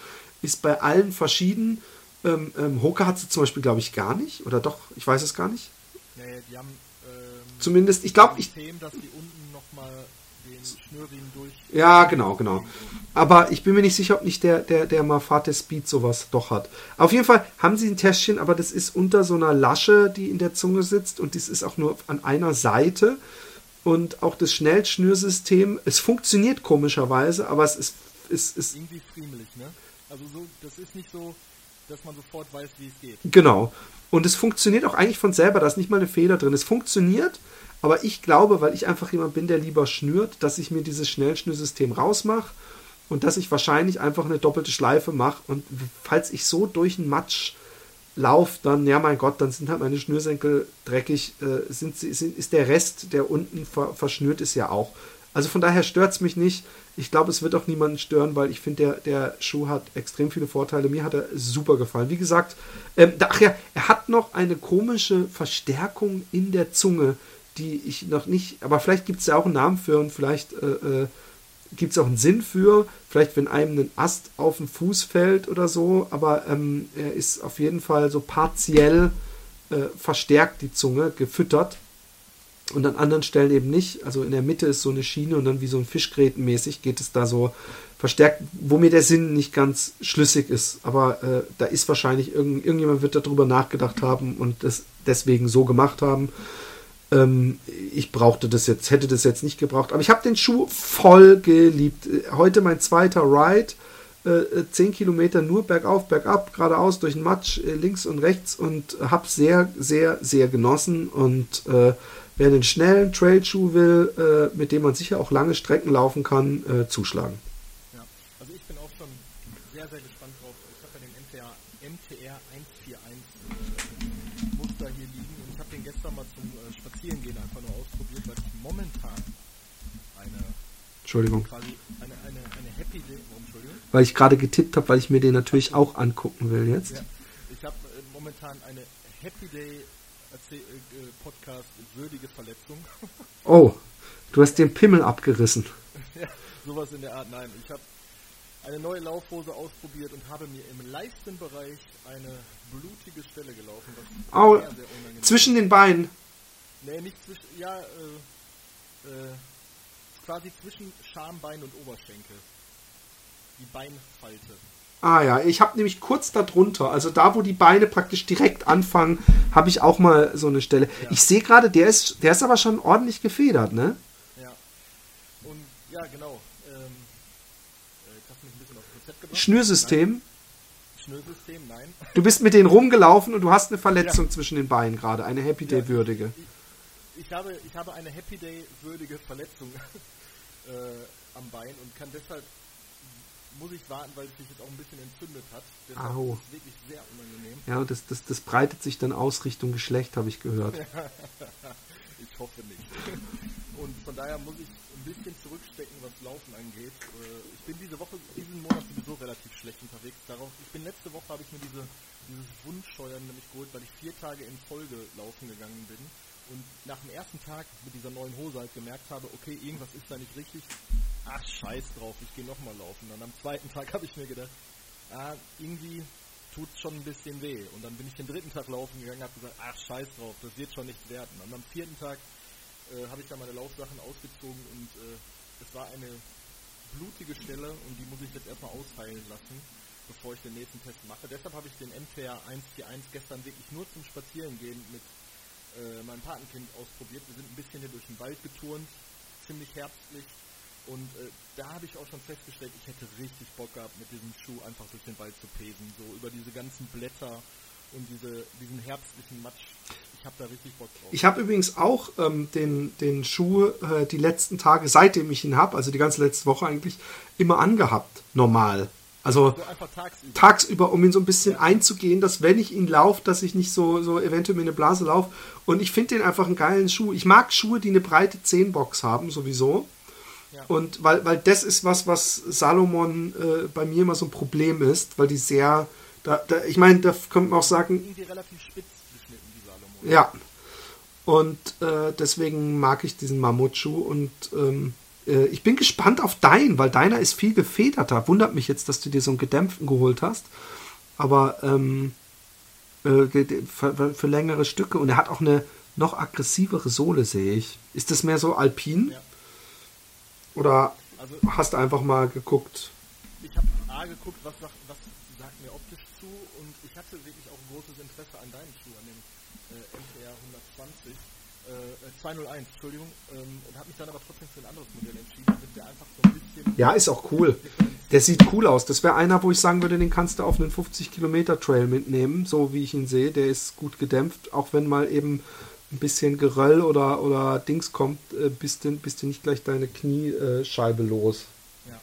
[SPEAKER 3] ist bei allen verschieden. Ähm, ähm, Hoka hat sie zum Beispiel, glaube ich, gar nicht. Oder doch, ich weiß es gar nicht.
[SPEAKER 4] Ja, ja, die haben ähm,
[SPEAKER 3] Zumindest, ich glaube, ich,
[SPEAKER 4] System, dass die unten nochmal den Schnürriemen durch.
[SPEAKER 3] Ja, genau, genau. Aber ich bin mir nicht sicher, ob nicht der, der, der Mafate Speed sowas doch hat. Auf jeden Fall haben sie ein Täschchen, aber das ist unter so einer Lasche, die in der Zunge sitzt und das ist auch nur an einer Seite. Und auch das Schnellschnürsystem, es funktioniert komischerweise, aber es ist, ist, ist
[SPEAKER 4] Irgendwie friemelig, ne? Also so, das ist nicht so, dass man sofort weiß, wie es geht.
[SPEAKER 3] Genau. Und es funktioniert auch eigentlich von selber, da ist nicht mal eine Fehler drin. Es funktioniert, aber ich glaube, weil ich einfach jemand bin, der lieber schnürt, dass ich mir dieses Schnellschnürsystem rausmache und dass ich wahrscheinlich einfach eine doppelte Schleife mache. Und falls ich so durch den Matsch laufe, dann, ja mein Gott, dann sind halt meine Schnürsenkel dreckig, äh, sind, sind, ist der Rest, der unten ver, verschnürt ist, ja auch. Also von daher stört es mich nicht. Ich glaube, es wird auch niemanden stören, weil ich finde, der, der Schuh hat extrem viele Vorteile. Mir hat er super gefallen. Wie gesagt, ähm, ach ja, er hat noch eine komische Verstärkung in der Zunge, die ich noch nicht, aber vielleicht gibt es ja auch einen Namen für und vielleicht äh, äh, gibt es auch einen Sinn für. Vielleicht, wenn einem ein Ast auf den Fuß fällt oder so, aber ähm, er ist auf jeden Fall so partiell äh, verstärkt, die Zunge, gefüttert und an anderen Stellen eben nicht. Also in der Mitte ist so eine Schiene und dann wie so ein Fischgrätenmäßig geht es da so verstärkt, wo mir der Sinn nicht ganz schlüssig ist. Aber äh, da ist wahrscheinlich irgend, irgendjemand wird darüber nachgedacht haben und das deswegen so gemacht haben. Ähm, ich brauchte das jetzt, hätte das jetzt nicht gebraucht. Aber ich habe den Schuh voll geliebt. Heute mein zweiter Ride. äh, 10 Kilometer nur bergauf, bergab, geradeaus durch den Matsch, äh, links und rechts und habe sehr, sehr, sehr genossen. Und äh, wer einen schnellen Trailschuh will, äh, mit dem man sicher auch lange Strecken laufen kann, äh, zuschlagen.
[SPEAKER 4] Ja, also ich bin auch schon sehr, sehr gespannt drauf. Ich habe ja den MTR, MTR 141 äh, Muster hier liegen und ich habe den gestern mal zum äh, Spazierengehen einfach nur ausprobiert, weil ich momentan eine
[SPEAKER 3] Entschuldigung.
[SPEAKER 4] eine, eine, eine Happy Day, warum, Entschuldigung?
[SPEAKER 3] Weil ich gerade getippt habe, weil ich mir den natürlich auch angucken will jetzt.
[SPEAKER 4] Ja, ich habe äh, momentan eine Happy Day Erzähl äh, Podcast würdige Verletzung.
[SPEAKER 3] Oh, du hast den Pimmel abgerissen.
[SPEAKER 4] ja, sowas in der Art. Nein, ich habe eine neue Laufhose ausprobiert und habe mir im Leistenbereich eine blutige Stelle gelaufen. Was
[SPEAKER 3] Au,
[SPEAKER 4] sehr, sehr
[SPEAKER 3] zwischen den Beinen.
[SPEAKER 4] Nee, nicht zwischen, ja, äh, äh, quasi zwischen Schambein und Oberschenkel. Die Beinfalte.
[SPEAKER 3] Ah ja, ich habe nämlich kurz darunter, also da, wo die Beine praktisch direkt anfangen, habe ich auch mal so eine Stelle.
[SPEAKER 4] Ja.
[SPEAKER 3] Ich sehe gerade, der ist, der ist aber schon ordentlich gefedert, ne?
[SPEAKER 4] Ja. Und ja, genau. Ähm, äh.
[SPEAKER 3] Schnürsystem.
[SPEAKER 4] Nein. Schnürsystem, nein.
[SPEAKER 3] Du bist mit denen rumgelaufen und du hast eine Verletzung zwischen den Beinen gerade, eine Happy Day würdige.
[SPEAKER 4] Ich habe, ich habe eine Happy Day würdige Verletzung äh, am Bein und kann deshalb muss ich warten, weil es sich jetzt auch ein bisschen entzündet hat. Deshalb
[SPEAKER 3] Au.
[SPEAKER 4] ist es wirklich sehr unangenehm.
[SPEAKER 3] Ja, das, das, das breitet sich dann aus Richtung Geschlecht, habe ich gehört.
[SPEAKER 4] Ich hoffe nicht. Und von daher muss ich ein bisschen zurückstecken, was Laufen angeht. Äh, Ich bin diese Woche, diesen Monat sowieso relativ schlecht unterwegs. Darauf, ich bin letzte Woche habe ich mir diese, dieses Wundscheuern nämlich geholt, weil ich vier Tage in Folge laufen gegangen bin und nach dem ersten Tag mit dieser neuen Hose halt gemerkt habe, okay, irgendwas ist da nicht richtig. Ach, scheiß drauf, ich gehe nochmal laufen. Dann am zweiten Tag habe ich mir gedacht, ah, irgendwie tut schon ein bisschen weh. Und dann bin ich den dritten Tag laufen gegangen und habe gesagt, ach, scheiß drauf, das wird schon nichts werden. Und am vierten Tag äh, habe ich dann meine Laufsachen ausgezogen und äh, es war eine blutige Stelle und die muss ich jetzt erstmal ausheilen lassen, bevor ich den nächsten Test mache. Deshalb habe ich den MTR 141 gestern wirklich nur zum Spazierengehen mit äh, meinem Patenkind ausprobiert. Wir sind ein bisschen hier durch den Wald geturnt, ziemlich herbstlich. Und äh, da habe ich auch schon festgestellt, ich hätte richtig Bock gehabt, mit diesem Schuh einfach durch den Wald zu pesen. So über diese ganzen Blätter und diese, diesen herbstlichen Matsch. Ich habe da richtig Bock drauf.
[SPEAKER 3] Ich habe übrigens auch ähm, den, den Schuh äh, die letzten Tage, seitdem ich ihn habe, also die ganze letzte Woche eigentlich, immer angehabt, normal. Also
[SPEAKER 4] so einfach tagsüber.
[SPEAKER 3] tagsüber, um ihn so ein bisschen einzugehen, dass wenn ich ihn laufe, dass ich nicht so, so eventuell mir eine Blase laufe. Und ich finde den einfach einen geilen Schuh. Ich mag Schuhe, die eine breite Zehenbox haben, sowieso.
[SPEAKER 4] Ja.
[SPEAKER 3] Und weil, weil das ist was, was Salomon äh, bei mir immer so ein Problem ist, weil die sehr, da, da, ich meine, da könnte man auch sagen,
[SPEAKER 4] irgendwie relativ spitz geschnitten, die Salomon.
[SPEAKER 3] ja. Und äh, deswegen mag ich diesen Mammutschuh und ähm, äh, ich bin gespannt auf deinen, weil deiner ist viel gefederter. Wundert mich jetzt, dass du dir so einen gedämpften geholt hast. Aber ähm, äh, für, für längere Stücke und er hat auch eine noch aggressivere Sohle, sehe ich. Ist das mehr so alpin?
[SPEAKER 4] Ja.
[SPEAKER 3] Oder
[SPEAKER 4] Also
[SPEAKER 3] hast du einfach mal geguckt?
[SPEAKER 4] ich habe A geguckt, was sagt, was sagt mir optisch zu und ich hatte wirklich auch ein großes Interesse an deinem Schuh, an dem äh, MTR 120, äh, äh, 201, Entschuldigung, ähm, und habe mich dann aber trotzdem für ein anderes Modell entschieden, damit der einfach so ein bisschen
[SPEAKER 3] Ja, ist auch cool. Der sieht cool aus. Das wäre einer, wo ich sagen würde, den kannst du auf einen 50 Kilometer Trail mitnehmen, so wie ich ihn sehe. Der ist gut gedämpft, auch wenn mal eben ein bisschen Geröll oder, oder Dings kommt, äh, bist du, bist du nicht gleich deine Kniescheibe los.
[SPEAKER 4] Ja.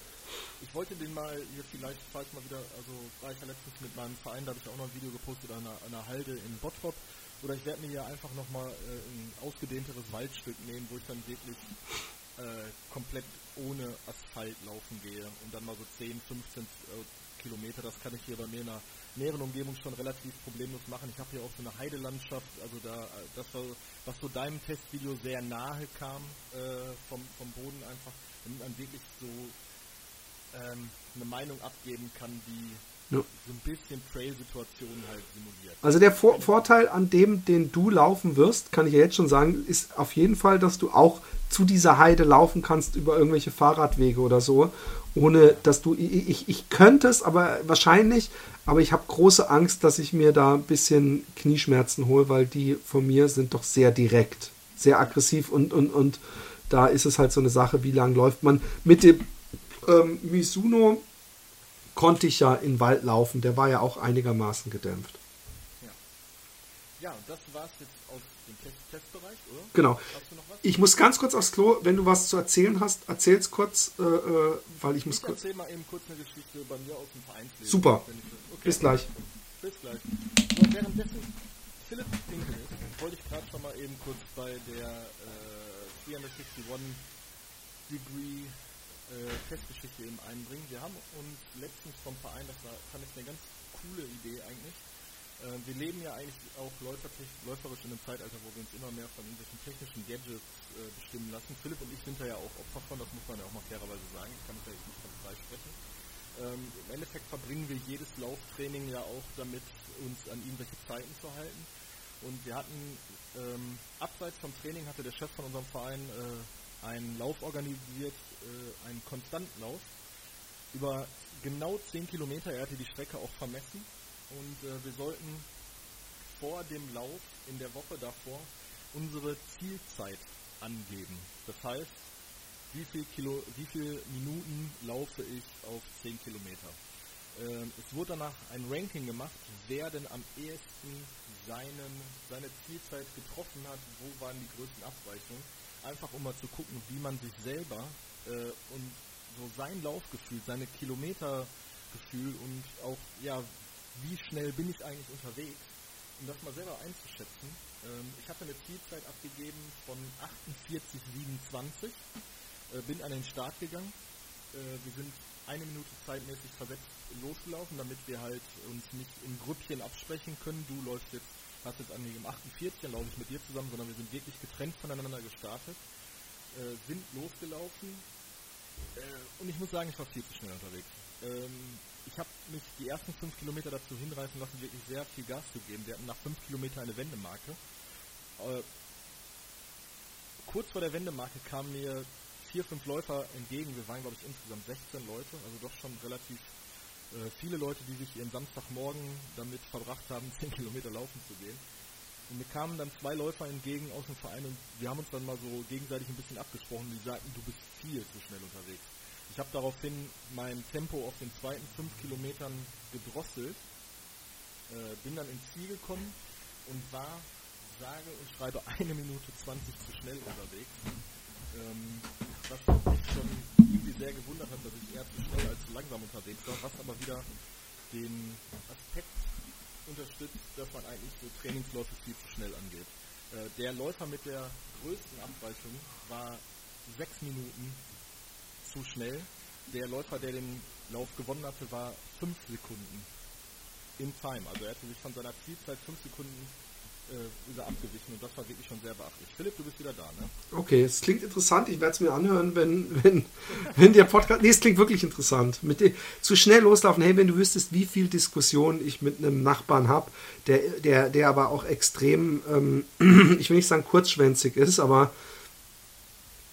[SPEAKER 4] Ich wollte den mal hier vielleicht, falls mal wieder, also war ich ja letztens mit meinem Verein, da habe ich auch noch ein Video gepostet an einer, an einer Halde in Bottrop. Oder ich werde mir hier einfach nochmal äh, ein ausgedehnteres Waldstück nehmen, wo ich dann wirklich äh, komplett ohne Asphalt laufen gehe und dann mal so 10, 15 äh, Kilometer. Das kann ich hier bei mir in einer näheren Umgebung schon relativ problemlos machen. Ich habe hier auch so eine Heidelandschaft, also da, äh, das war, was so deinem Testvideo sehr nahe kam äh, vom, vom Boden einfach, damit man wirklich so ähm, eine Meinung abgeben kann, die
[SPEAKER 3] Ja.
[SPEAKER 4] so ein bisschen Trail-Situationen halt simuliert.
[SPEAKER 3] Also der Vor Vorteil an dem, den du laufen wirst, kann ich ja jetzt schon sagen, ist auf jeden Fall, dass du auch zu dieser Heide laufen kannst über irgendwelche Fahrradwege oder so, ohne dass du, ich, ich, könnte es, aber wahrscheinlich, aber ich habe große Angst, dass ich mir da ein bisschen Knieschmerzen hole, weil die von mir sind doch sehr direkt, sehr aggressiv und, und, und da ist es halt so eine Sache, wie lang läuft man mit dem ähm, Mizuno konnte ich ja in den Wald laufen. Der war ja auch einigermaßen gedämpft.
[SPEAKER 4] Ja, und das war's jetzt aus dem Test Testbereich, oder?
[SPEAKER 3] Genau. Ich muss ganz kurz aufs Klo. Wenn du was zu erzählen hast, erzähl's kurz, äh, äh, weil ich muss
[SPEAKER 4] Ich
[SPEAKER 3] kurz.
[SPEAKER 4] erzähl mal eben kurz eine Geschichte bei mir aus dem Vereinsleben.
[SPEAKER 3] Super.
[SPEAKER 4] Okay.
[SPEAKER 3] Bis gleich.
[SPEAKER 4] Bis gleich. So, währenddessen Philipp Pinkel ist, wollte ich gerade schon mal eben kurz bei der äh, 361 Degree äh, Testgeschichte eben einbringen. Wir haben uns letztens vom Verein, das war, fand ich eine ganz coole Idee eigentlich. Äh, wir leben ja eigentlich auch läuferisch in einem Zeitalter, wo wir uns immer mehr von irgendwelchen technischen Gadgets äh, bestimmen lassen. Philipp und ich sind da ja auch Opfer von, das muss man ja auch mal fairerweise sagen. Ich kann mich da jetzt nicht von frei sprechen. Ähm, Im Endeffekt verbringen wir jedes Lauftraining ja auch damit, uns an irgendwelche Zeiten zu halten. Und wir hatten, ähm, abseits vom Training hatte der Chef von unserem Verein äh, einen Lauf organisiert, äh, einen Konstantlauf über genau 10 Kilometer. Er hatte die Strecke auch vermessen. Und äh, wir sollten vor dem Lauf in der Woche davor unsere Zielzeit angeben. Das heißt, wie viel, Kilo, wie viel Minuten laufe ich auf 10 Kilometer. Ähm, es wurde danach ein Ranking gemacht, wer denn am ehesten seinen, seine Zielzeit getroffen hat, wo waren die größten Abweichungen. Einfach um mal zu gucken, wie man sich selber äh, und so sein Laufgefühl, seine Kilometergefühl und auch, ja, wie schnell bin ich eigentlich unterwegs, um das mal selber einzuschätzen. Ähm, ich hatte eine Zielzeit abgegeben von 48,27 äh, bin an den Start gegangen. Äh, wir sind eine Minute zeitmäßig versetzt losgelaufen, damit wir halt uns nicht in Grüppchen absprechen können. Du läufst jetzt, hast jetzt angegeben 48, dann laufe ich mit dir zusammen, sondern wir sind wirklich getrennt voneinander gestartet, äh, sind losgelaufen äh, und ich muss sagen, ich war viel zu schnell unterwegs. Ähm, ich habe mich die ersten fünf Kilometer dazu hinreißen lassen, wirklich sehr viel Gas zu geben. Wir hatten nach fünf Kilometern eine Wendemarke. Äh, kurz vor der Wendemarke kamen mir vier, fünf Läufer entgegen. Wir waren, glaube ich, insgesamt 16 Leute, also doch schon relativ äh, viele Leute, die sich ihren Samstagmorgen damit verbracht haben, 10 Kilometer laufen zu gehen. Und mir kamen dann zwei Läufer entgegen aus dem Verein und wir haben uns dann mal so gegenseitig ein bisschen abgesprochen. Die sagten, du bist viel zu schnell unterwegs. Ich habe daraufhin mein Tempo auf den zweiten fünf Kilometern gedrosselt, äh, bin dann ins Ziel gekommen und war, sage und schreibe, eine Minute 20 zu schnell unterwegs. Ähm, was mich schon irgendwie sehr gewundert hat, dass ich eher zu schnell als zu langsam unterwegs war, was aber wieder den Aspekt unterstützt, dass man eigentlich so Trainingsläufe viel zu schnell angeht. Äh, der Läufer mit der größten Abweichung war sechs Minuten zu schnell. Der Läufer, der den Lauf gewonnen hatte, war fünf Sekunden in Time. Also er hatte sich von seiner Zielzeit fünf Sekunden äh, wieder abgewichen und das war wirklich schon sehr beachtlich. Philipp, du bist wieder da, ne?
[SPEAKER 3] Okay, es klingt interessant. Ich werde es mir anhören, wenn, wenn, wenn der Podcast. Nee, es klingt wirklich interessant. Mit dem, zu schnell loslaufen. Hey, wenn du wüsstest, wie viel Diskussion ich mit einem Nachbarn habe, der, der, der aber auch extrem, ähm, ich will nicht sagen kurzschwänzig ist, aber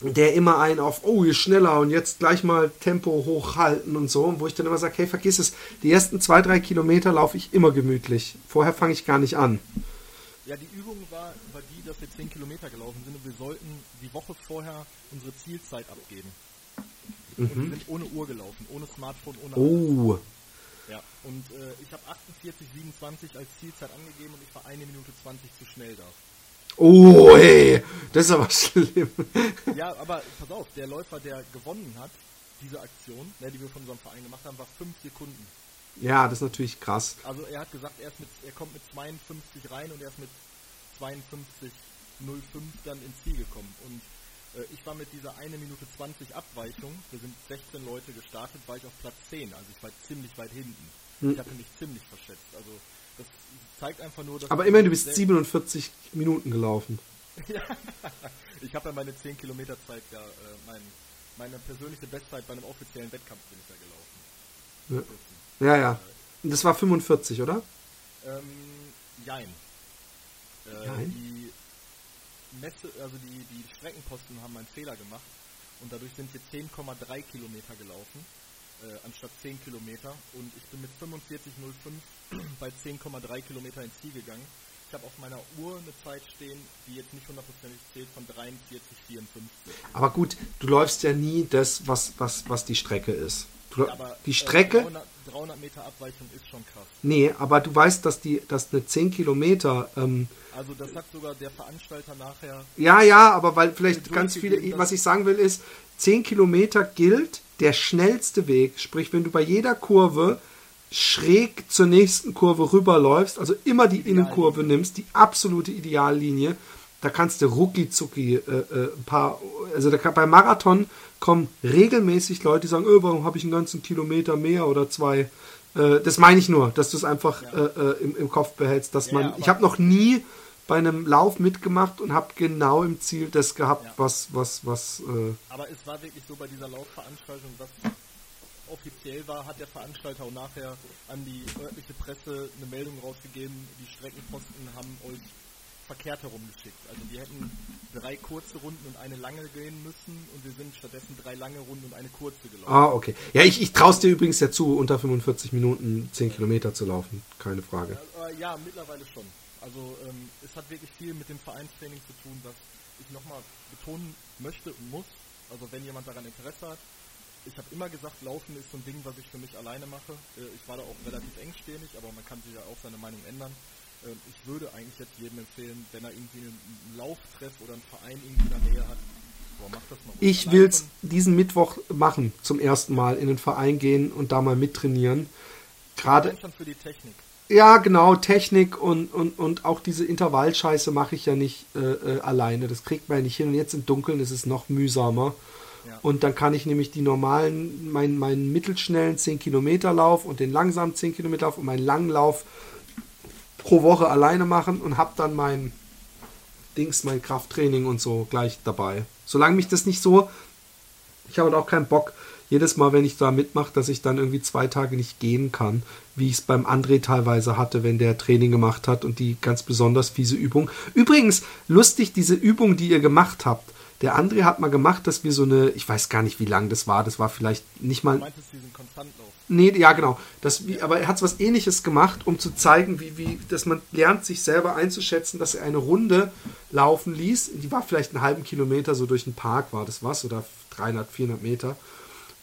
[SPEAKER 3] der immer einen auf, oh, je schneller und jetzt gleich mal Tempo hochhalten und so, wo ich dann immer sage, hey, vergiss es, die ersten zwei, drei Kilometer laufe ich immer gemütlich. Vorher fange ich gar nicht an.
[SPEAKER 4] Ja, die Übung war, war die, dass wir 10 Kilometer gelaufen sind und wir sollten die Woche vorher unsere Zielzeit abgeben. Und wir sind ohne Uhr gelaufen, ohne Smartphone, ohne alles.
[SPEAKER 3] Oh,
[SPEAKER 4] Ja, und äh, ich habe 48,27 als Zielzeit angegeben und ich war eine Minute 20 zu schnell da.
[SPEAKER 3] oh, hey, das ist aber schlimm.
[SPEAKER 4] Ja, aber pass auf, der Läufer, der gewonnen hat, diese Aktion, ne, die wir von unserem Verein gemacht haben, war 5 Sekunden.
[SPEAKER 3] Ja, das ist natürlich krass.
[SPEAKER 4] Also er hat gesagt, er, ist mit, er kommt mit 52 rein und er ist mit 52,05 dann ins Ziel gekommen. Und äh, ich war mit dieser 1 Minute 20 Abweichung, wir sind 16 Leute gestartet, war ich auf Platz 10, also ich war ziemlich weit hinten. Ich hatte mich ziemlich verschätzt. Also das zeigt einfach nur, dass...
[SPEAKER 3] Aber immerhin, du bist
[SPEAKER 4] sehr-
[SPEAKER 3] 47 Minuten gelaufen.
[SPEAKER 4] Ich habe ja meine 10 Kilometer Zeit, ja, äh, mein, meine persönliche Bestzeit bei einem offiziellen Wettkampf bin ich ja gelaufen.
[SPEAKER 3] Ja, ja. Und das war 45, oder?
[SPEAKER 4] Ähm, jein. Äh,
[SPEAKER 3] Jein?
[SPEAKER 4] Die Messe, also die, die Streckenposten haben einen Fehler gemacht und dadurch sind wir 10,3 Kilometer gelaufen, äh, anstatt 10 Kilometer und ich bin mit 45,05 bei 10,3 Kilometer ins Ziel gegangen. Ich habe auf meiner Uhr eine Zeit stehen, die jetzt nicht hundertprozentig zählt, von 43,54.
[SPEAKER 3] Aber gut, du läufst ja nie das, was, was, was die Strecke ist. Du,
[SPEAKER 4] Ja, aber,
[SPEAKER 3] die
[SPEAKER 4] äh,
[SPEAKER 3] Strecke,
[SPEAKER 4] 300, 300 Meter Abweichung ist schon krass.
[SPEAKER 3] nee, aber du weißt, dass die, dass eine 10 Kilometer, ähm,
[SPEAKER 4] Also das sagt sogar der Veranstalter nachher.
[SPEAKER 3] ja, ja, aber weil vielleicht ganz viele, was ich sagen will, ist, 10 Kilometer gilt der schnellste Weg. Sprich, wenn du bei jeder Kurve schräg zur nächsten Kurve rüberläufst, also immer die Innenkurve nimmst, die absolute Ideallinie, da kannst du rucki zucki äh, äh, ein paar, also da kann, beim Marathon kommen regelmäßig Leute, die sagen, öh, warum habe ich einen ganzen Kilometer mehr oder zwei. Äh, das meine ich nur, dass du es einfach äh, äh, im, im Kopf behältst, dass
[SPEAKER 4] Ja,
[SPEAKER 3] man,
[SPEAKER 4] ja,
[SPEAKER 3] ich habe noch nie bei einem Lauf mitgemacht und habe genau im Ziel das gehabt,
[SPEAKER 4] Ja.
[SPEAKER 3] was, was, was, äh,
[SPEAKER 4] Aber es war wirklich so bei dieser Laufveranstaltung, was offiziell war, hat der Veranstalter auch nachher an die örtliche Presse eine Meldung rausgegeben, die Streckenposten haben euch verkehrt herumgeschickt. Also die hätten drei kurze Runden und eine lange gehen müssen und wir sind stattdessen drei lange Runden und eine kurze gelaufen.
[SPEAKER 3] ah, okay. Ja, ich, ich traue dir übrigens ja zu, unter 45 Minuten 10 Kilometer zu laufen, keine Frage.
[SPEAKER 4] Äh, ja, mittlerweile schon. Also ähm, es hat wirklich viel mit dem Vereinstraining zu tun, was ich nochmal betonen möchte und muss. Also wenn jemand daran Interesse hat. Ich habe immer gesagt, Laufen ist so ein Ding, was ich für mich alleine mache. Äh, ich war da auch relativ engstirnig, aber man kann sich ja auch seine Meinung ändern. Ähm, ich würde eigentlich jetzt jedem empfehlen, wenn er irgendwie einen Lauftreff oder einen Verein irgendwie in der Nähe hat, boah, mach das mal.
[SPEAKER 3] Ich will's
[SPEAKER 4] schon-
[SPEAKER 3] diesen Mittwoch machen, zum ersten Mal in den Verein gehen und da mal mittrainieren. Gerade
[SPEAKER 4] für die Technik.
[SPEAKER 3] Ja, genau, Technik und, und, und auch diese Intervallscheiße mache ich ja nicht äh, äh, alleine. Das kriegt man ja nicht hin. Und jetzt im Dunkeln ist es noch mühsamer.
[SPEAKER 4] Ja.
[SPEAKER 3] Und dann kann ich nämlich die normalen, meinen, meinen mittelschnellen 10 Kilometer Lauf und den langsamen 10 Kilometer Lauf und meinen langen Lauf pro Woche alleine machen und habe dann mein Dings, mein Krafttraining und so gleich dabei. Solange mich das nicht so, ich habe auch keinen Bock, jedes Mal, wenn ich da mitmache, dass ich dann irgendwie zwei Tage nicht gehen kann, wie ich es beim André teilweise hatte, wenn der Training gemacht hat und die ganz besonders fiese Übung. Übrigens, lustig, diese Übung, die ihr gemacht habt. Der André hat mal gemacht, dass wir so eine, ich weiß gar nicht, wie lang das war, das war vielleicht nicht mal
[SPEAKER 4] Du meintest diesen.
[SPEAKER 3] Nee, ja, genau. Das, wie, aber er hat was ähnliches gemacht, um zu zeigen, wie, wie, dass man lernt, sich selber einzuschätzen, dass er eine Runde laufen ließ. Die war vielleicht einen halben Kilometer so durch den Park, war das was, oder 300, 400 Meter.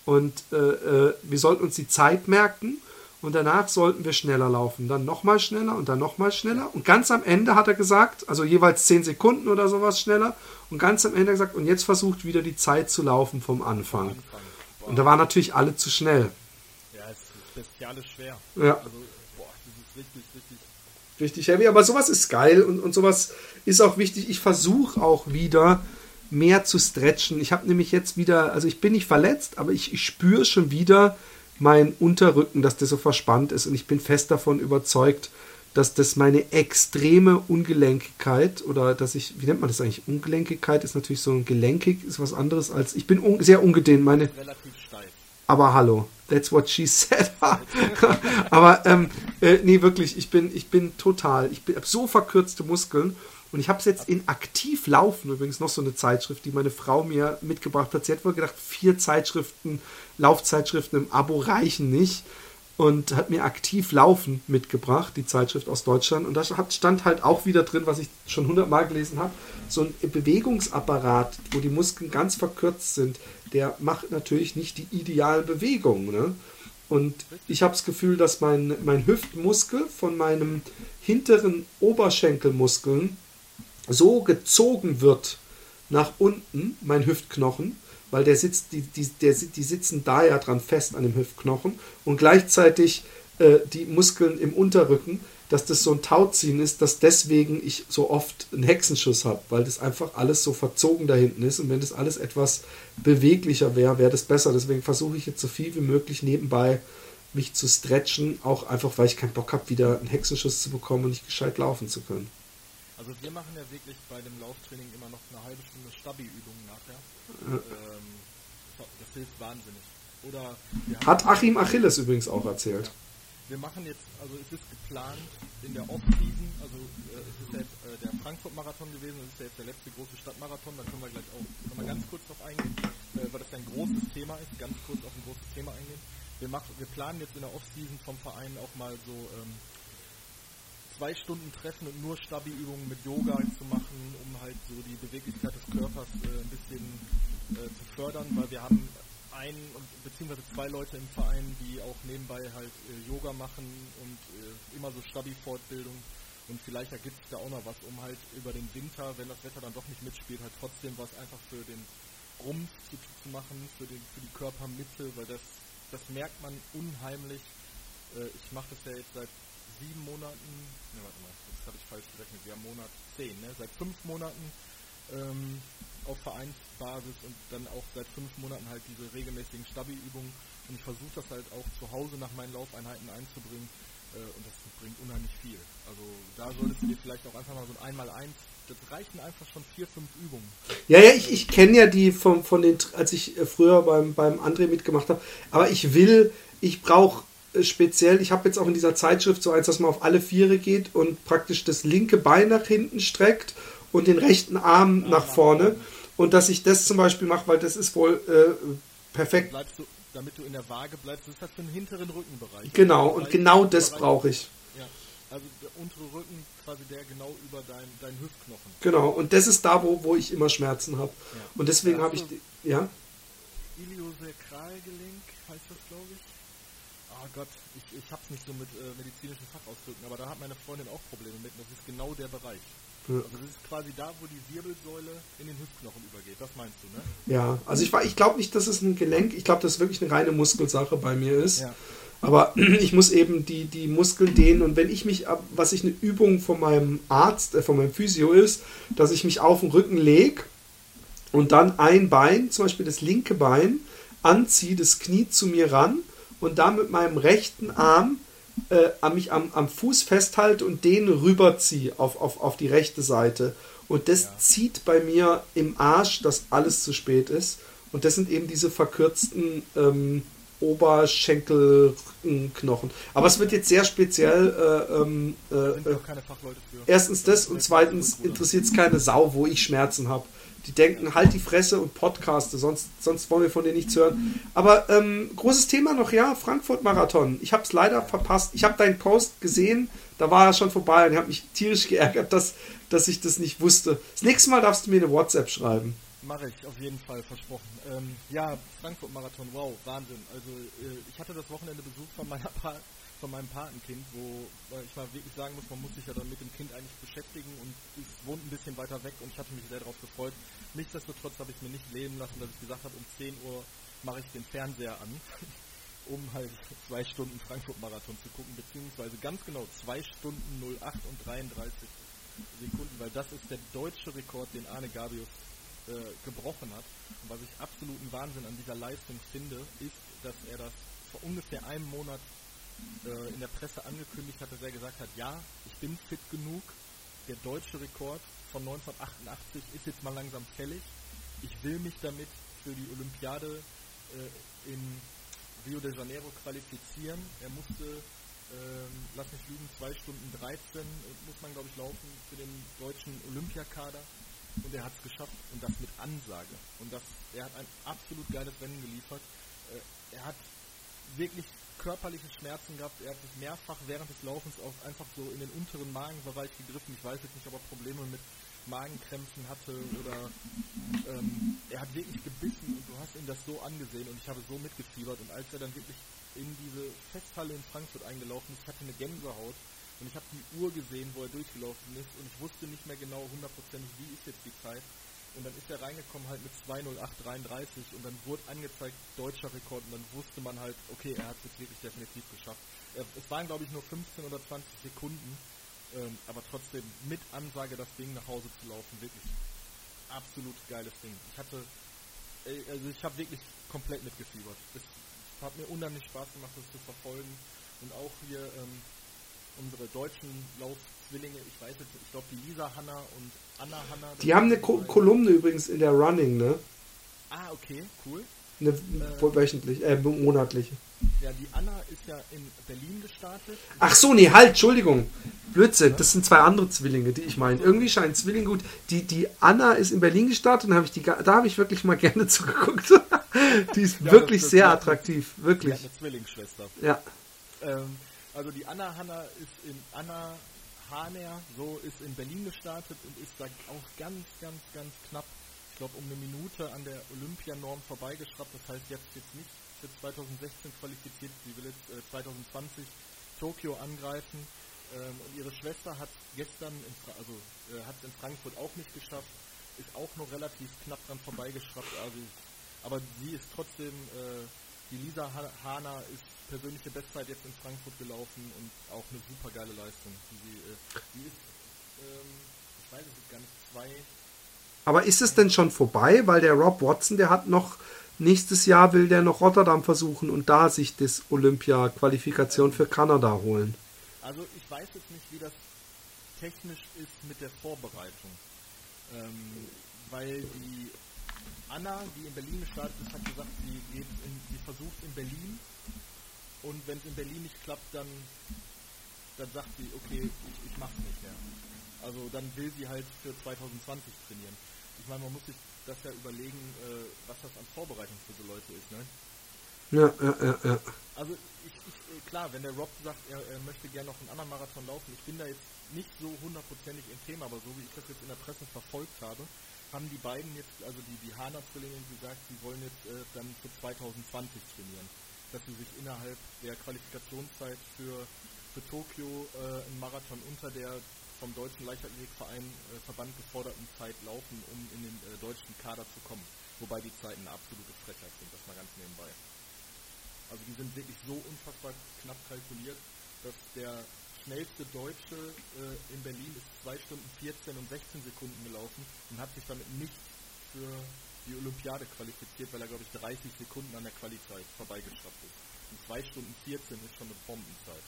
[SPEAKER 3] Und äh, äh, wir sollten uns die Zeit merken und danach sollten wir schneller laufen. Dann nochmal schneller und dann nochmal schneller. Und ganz am Ende hat er gesagt, also jeweils 10 Sekunden oder sowas schneller. Und ganz am Ende gesagt, und jetzt versucht wieder die Zeit zu laufen vom Anfang. Und da waren natürlich alle zu schnell.
[SPEAKER 4] Bestialisch schwer.
[SPEAKER 3] Ja.
[SPEAKER 4] Also, boah, das ist richtig, richtig
[SPEAKER 3] richtig heavy. Aber sowas ist geil und, und sowas ist auch wichtig. Ich versuche auch wieder mehr zu stretchen. Ich habe nämlich jetzt wieder, also ich bin nicht verletzt, aber ich, ich spüre schon wieder meinen Unterrücken, dass der so verspannt ist. Und ich bin fest davon überzeugt, dass das meine extreme Ungelenkigkeit oder dass ich, wie nennt man das eigentlich? Ungelenkigkeit ist natürlich so ein gelenkig, ist was anderes als, ich bin un, sehr ungedehnt, meine,
[SPEAKER 4] relativ steif.
[SPEAKER 3] aber hallo, that's what she said. aber ähm, äh, nee, wirklich, ich bin, ich bin total, ich habe so verkürzte Muskeln und ich habe es jetzt in aktiv laufen, übrigens noch so eine Zeitschrift, die meine Frau mir mitgebracht hat. Sie hat wohl gedacht, vier Zeitschriften, Laufzeitschriften im Abo reichen nicht und hat mir aktiv Laufen mitgebracht, die Zeitschrift aus Deutschland. Und da stand halt auch wieder drin, was ich schon hundertmal gelesen habe, so ein Bewegungsapparat, wo die Muskeln ganz verkürzt sind, der macht natürlich nicht die idealen Bewegungen. Ne? Und ich habe das Gefühl, dass mein, mein Hüftmuskel von meinem hinteren Oberschenkelmuskeln so gezogen wird nach unten, mein Hüftknochen, weil der sitzt, die, die, der, die sitzen da ja dran fest an dem Hüftknochen und gleichzeitig äh, die Muskeln im Unterrücken, dass das so ein Tauziehen ist, dass deswegen ich so oft einen Hexenschuss habe, weil das einfach alles so verzogen da hinten ist und wenn das alles etwas beweglicher wäre, wäre das besser. Deswegen versuche ich jetzt so viel wie möglich nebenbei mich zu stretchen, auch einfach, weil ich keinen Bock habe, wieder einen Hexenschuss zu bekommen und nicht gescheit laufen zu können.
[SPEAKER 4] Also wir machen ja wirklich bei dem Lauftraining immer noch eine halbe Stunde Stabi-Übungen nachher. Ähm, das hilft wahnsinnig. Oder wir
[SPEAKER 3] Hat Achim Achilles übrigens auch erzählt.
[SPEAKER 4] Wir machen jetzt, also es ist geplant in der Off-Season, also äh, es ist ja jetzt äh, der Frankfurt-Marathon gewesen, das ist ja jetzt der letzte große Stadtmarathon, da können wir gleich auch noch mal ganz kurz drauf eingehen, äh, weil das ja ein großes Thema ist, ganz kurz auf ein großes Thema eingehen. Wir, machen, wir planen jetzt in der Off-Season vom Verein auch mal so ähm, zwei Stunden Treffen und nur Stabi-Übungen mit Yoga zu machen, um halt so die Beweglichkeit des Körpers äh, ein bisschen äh, zu fördern, weil wir haben ein beziehungsweise zwei Leute im Verein, die auch nebenbei halt äh, Yoga machen und äh, immer so Stabi-Fortbildung. Und vielleicht ergibt sich da auch noch was, um halt über den Winter, wenn das Wetter dann doch nicht mitspielt, halt trotzdem was einfach für den Rumpf zu, zu machen, für, den, für die Körpermitte, weil das, das merkt man unheimlich. Äh, ich mache das ja jetzt seit sieben Monaten, ne, warte mal, das habe ich falsch gerechnet, wir haben Monat zehn, ne? seit fünf Monaten ähm, auf Vereinsbasis und dann auch seit fünf Monaten halt diese regelmäßigen Stabi-Übungen und ich versuche das halt auch zu Hause nach meinen Laufeinheiten einzubringen äh, und das bringt unheimlich viel. Also da solltest du dir vielleicht auch einfach mal so ein Einmal-Eins, das reichen einfach schon vier, fünf Übungen.
[SPEAKER 3] Ja, ja, ich, ich kenne ja die von, von den, als ich äh, früher beim, beim André mitgemacht habe, aber ich will, ich brauche speziell, ich habe jetzt auch in dieser Zeitschrift so eins, dass man auf alle Viere geht und praktisch das linke Bein nach hinten streckt und den rechten Arm ah, nach vorne. Und dass ich das zum Beispiel mache, weil das ist wohl äh, perfekt.
[SPEAKER 4] Du, damit du in der Waage bleibst, das ist halt für den hinteren Rückenbereich.
[SPEAKER 3] Genau, und genau das brauche ich.
[SPEAKER 4] Ja, also der untere Rücken, quasi der genau über deinen dein Hüftknochen.
[SPEAKER 3] Genau, und das ist da, wo, wo ich immer Schmerzen habe. Ja. Und deswegen habe ich, die, ja?
[SPEAKER 4] Das, glaube ich. Oh Gott, ich, ich habe es nicht so mit äh, medizinischen Fachausdrücken, aber da hat meine Freundin auch Probleme mit. Das ist genau der Bereich. Also das ist quasi da, wo die Wirbelsäule in den Hüftknochen übergeht. Das meinst du, ne?
[SPEAKER 3] Ja, also ich, ich glaube nicht, dass es ein Gelenk, ich glaube, dass es wirklich eine reine Muskelsache bei mir ist. Ja. Aber ich muss eben die, die Muskeln dehnen und wenn ich mich, was ich eine Übung von meinem Arzt, äh, von meinem Physio ist, dass ich mich auf den Rücken lege und dann ein Bein, zum Beispiel das linke Bein, anziehe, das Knie zu mir ran und dann mit meinem rechten Arm äh, mich am, am Fuß festhalte und den rüberziehe auf, auf, auf die rechte Seite. Und das ja. zieht bei mir im Arsch, dass alles zu spät ist. Und das sind eben diese verkürzten ähm, Oberschenkelknochen. Aber es wird jetzt sehr speziell. Äh, ähm, äh, erstens das und zweitens interessiert es keine Sau, wo ich Schmerzen habe. Die denken, halt die Fresse und Podcaste, sonst, sonst wollen wir von denen nichts hören. Aber ähm, großes Thema noch, ja, Frankfurt-Marathon. Ich habe es leider verpasst. Ich habe deinen Post gesehen, da war er schon vorbei und ich habe mich tierisch geärgert, dass, dass ich das nicht wusste. Das nächste Mal darfst du mir eine WhatsApp schreiben.
[SPEAKER 4] Mache ich, auf jeden Fall, versprochen. Ähm, ja, Frankfurt-Marathon, wow, Wahnsinn. Also äh, ich hatte das Wochenende Besuch von meiner pa von meinem Patenkind, wo ich mal wirklich sagen muss, man muss sich ja dann mit dem Kind eigentlich beschäftigen und es wohnt ein bisschen weiter weg und ich hatte mich sehr darauf gefreut. Nichtsdestotrotz habe ich es mir nicht leben lassen, dass ich gesagt habe, um 10 Uhr mache ich den Fernseher an, um halt zwei Stunden Frankfurt-Marathon zu gucken, beziehungsweise ganz genau zwei Stunden 08 und 33 Sekunden, weil das ist der deutsche Rekord, den Arne Gabius äh, gebrochen hat. Und was ich absoluten Wahnsinn an dieser Leistung finde, ist, dass er das vor ungefähr einem Monat äh, in der Presse angekündigt hat, dass er gesagt hat, ja, ich bin fit genug, der deutsche Rekord von 1988 ist jetzt mal langsam fällig. Ich will mich damit für die Olympiade äh, in Rio de Janeiro qualifizieren. Er musste, ähm, lass mich lügen, 2 Stunden 13 muss man glaube ich laufen für den deutschen Olympiakader und er hat es geschafft und das mit Ansage. Und das, er hat ein absolut geiles Rennen geliefert. Äh, er hat wirklich körperliche Schmerzen gehabt. Er hat sich mehrfach während des Laufens auch einfach so in den unteren Magenbereich gegriffen. Ich weiß jetzt nicht, ob er Probleme mit Magenkrämpfen hatte oder ähm, er hat wirklich gebissen und du hast ihm das so angesehen und ich habe so mitgefiebert und als er dann wirklich in diese Festhalle in Frankfurt eingelaufen ist, ich hatte eine Gänsehaut und ich habe die Uhr gesehen, wo er durchgelaufen ist und ich wusste nicht mehr genau hundertprozentig, wie ist jetzt die Zeit und dann ist er reingekommen halt mit 2.08.33 und dann wurde angezeigt deutscher Rekord und dann wusste man halt, okay, er hat es jetzt wirklich definitiv geschafft. Es waren glaube ich nur 15 oder 20 Sekunden, ähm, aber trotzdem mit Ansage das Ding nach Hause zu laufen, wirklich absolut geiles Ding. Ich hatte, also ich habe wirklich komplett mitgefiebert. Es hat mir unheimlich Spaß gemacht, das zu verfolgen und auch hier ähm, unsere deutschen Laufzwillinge, ich weiß jetzt, ich glaube die Lisa Hanna und Anna Hanna.
[SPEAKER 3] Die haben eine Ko Kolumne übrigens in der Running, ne?
[SPEAKER 4] Ah, okay, cool.
[SPEAKER 3] Eine äh, wöchentlich, äh, monatliche.
[SPEAKER 4] Ja, die Anna ist ja in Berlin gestartet.
[SPEAKER 3] Ach so, nee, halt, Entschuldigung. Blödsinn, das sind zwei andere Zwillinge, die ich meine. Irgendwie scheint Zwilling gut. Die, die Anna ist in Berlin gestartet und hab ich die, da habe ich wirklich mal gerne zugeguckt. die ist ja, wirklich sehr attraktiv, wirklich.
[SPEAKER 4] eine Zwillingsschwester.
[SPEAKER 3] Ja.
[SPEAKER 4] Ähm, also die Anna Hanna ist in Anna Haner, so ist in Berlin gestartet und ist da auch ganz, ganz, ganz knapp ich glaube, um eine Minute an der Olympianorm vorbeigeschraubt. Das heißt, jetzt jetzt nicht für 2016 qualifiziert. Sie will jetzt äh, 2020 Tokio angreifen. Ähm, und ihre Schwester hat gestern, also äh, hat in Frankfurt auch nicht geschafft, ist auch nur relativ knapp dran vorbeigeschraubt. Also, aber sie ist trotzdem, äh, die Lisa Hana ist persönliche Bestzeit jetzt in Frankfurt gelaufen und auch eine super geile Leistung. Die, äh, die ist, ähm, ich weiß es gar nicht, zwei.
[SPEAKER 3] Aber ist es denn schon vorbei? Weil der Rob Watson, der hat noch nächstes Jahr will der noch Rotterdam versuchen und da sich das Olympia-Qualifikation für Kanada holen.
[SPEAKER 4] Also ich weiß jetzt nicht, wie das technisch ist mit der Vorbereitung. Ähm, weil die Anna, die in Berlin gestartet ist, hat gesagt, sie, geht in, sie versucht in Berlin und wenn es in Berlin nicht klappt, dann, dann sagt sie, okay, ich, ich mach's nicht mehr. Also dann will sie halt für 2020 trainieren. Ich meine, man muss sich das ja überlegen, äh, was das an Vorbereitung für so Leute ist, ne?
[SPEAKER 3] Ja, ja, ja, ja.
[SPEAKER 4] Also ich, ich, äh, klar, wenn der Rob sagt, er, er möchte gerne noch einen anderen Marathon laufen, ich bin da jetzt nicht so hundertprozentig im Thema, aber so wie ich das jetzt in der Presse verfolgt habe, haben die beiden jetzt, also die, die Hana-Zwillinge gesagt, sie wollen jetzt äh, dann für 2020 trainieren. Dass sie sich innerhalb der Qualifikationszeit für, für Tokio äh, einen Marathon unter der vom deutschen Leichtathletikverein äh, Verband geforderten Zeit laufen, um in den äh, deutschen Kader zu kommen. Wobei die Zeiten eine absolute Frechheit sind, das mal ganz nebenbei. Also die sind wirklich so unfassbar knapp kalkuliert, dass der schnellste Deutsche äh, in Berlin ist 2 Stunden 14 und 16 Sekunden gelaufen und hat sich damit nicht für die Olympiade qualifiziert, weil er, glaube ich, 30 Sekunden an der Qualizeit vorbeigeschafft ist. Und 2 Stunden 14 ist schon eine Bombenzeit.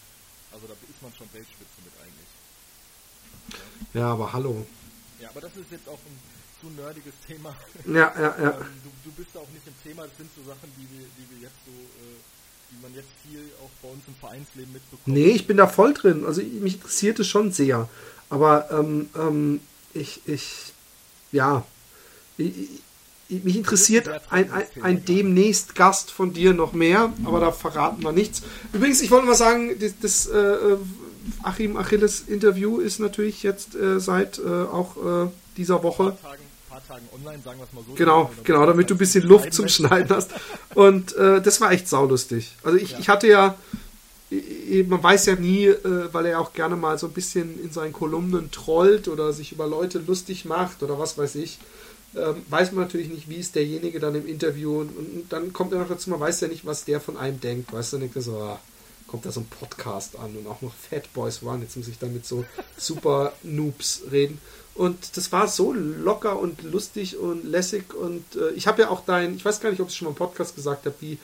[SPEAKER 4] Also da ist man schon Weltspitze mit eigentlich.
[SPEAKER 3] Ja, ja aber hallo.
[SPEAKER 4] Ja, aber das ist jetzt auch ein zu nerdiges Thema.
[SPEAKER 3] Ja, ja, ja.
[SPEAKER 4] Ähm, du, du, bist auch nicht im Thema, das sind so Sachen, die wir, die wir jetzt so äh, die man jetzt viel auch bei uns im Vereinsleben mitbekommt.
[SPEAKER 3] Nee, ich bin da voll drin. Also mich interessiert es schon sehr. Aber ähm, ähm, ich, ich, ja, ich, ich, mich interessiert ein, ein, ein demnächst Gast von dir noch mehr, aber da verraten wir nichts. Übrigens, ich wollte mal sagen, das, das äh, Achim Achilles Interview ist natürlich jetzt äh, seit äh, auch äh, dieser Woche
[SPEAKER 4] Tagen online, sagen wir es mal so.
[SPEAKER 3] Genau, genau, damit du ein bisschen Luft zum Schneiden hast. Und äh, das war echt saulustig. Also ich, ja. ich hatte ja, man weiß ja nie, äh, weil er auch gerne mal so ein bisschen in seinen Kolumnen trollt oder sich über Leute lustig macht oder was weiß ich. Ähm, weiß man natürlich nicht, wie ist derjenige dann im Interview und, und, dann kommt er noch dazu, man weiß ja nicht, was der von einem denkt. Weißt du, dann denkt er so, ah, kommt da so ein Podcast an und auch noch Fat Boys Run. Jetzt muss ich dann mit so super Noobs reden. Und das war so locker und lustig und lässig. Und äh, ich habe ja auch dein, ich weiß gar nicht, ob ich schon mal im Podcast gesagt habe, wie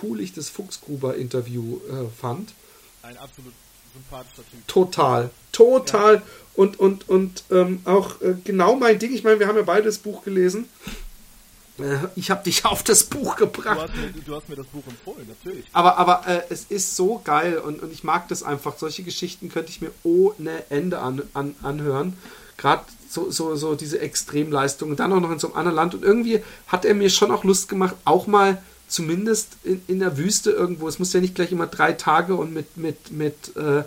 [SPEAKER 3] cool ich das Fuchsgruber-Interview äh, fand.
[SPEAKER 4] Ein absolut sympathischer Typ.
[SPEAKER 3] Total, total. Ja. Und, und, und ähm, auch äh, genau mein Ding. Ich meine, wir haben ja beide das Buch gelesen. Äh, ich habe dich auf das Buch gebracht. Du
[SPEAKER 4] hast mir, du hast mir das Buch empfohlen, natürlich.
[SPEAKER 3] Aber, aber äh, es ist so geil und, und ich mag das einfach. Solche Geschichten könnte ich mir ohne Ende an, an, anhören. Gerade so, so, so diese Extremleistungen, dann auch noch in so einem anderen Land. Und irgendwie hat er mir schon auch Lust gemacht, auch mal zumindest in, in der Wüste irgendwo, es muss ja nicht gleich immer drei Tage und mit, mit, mit äh,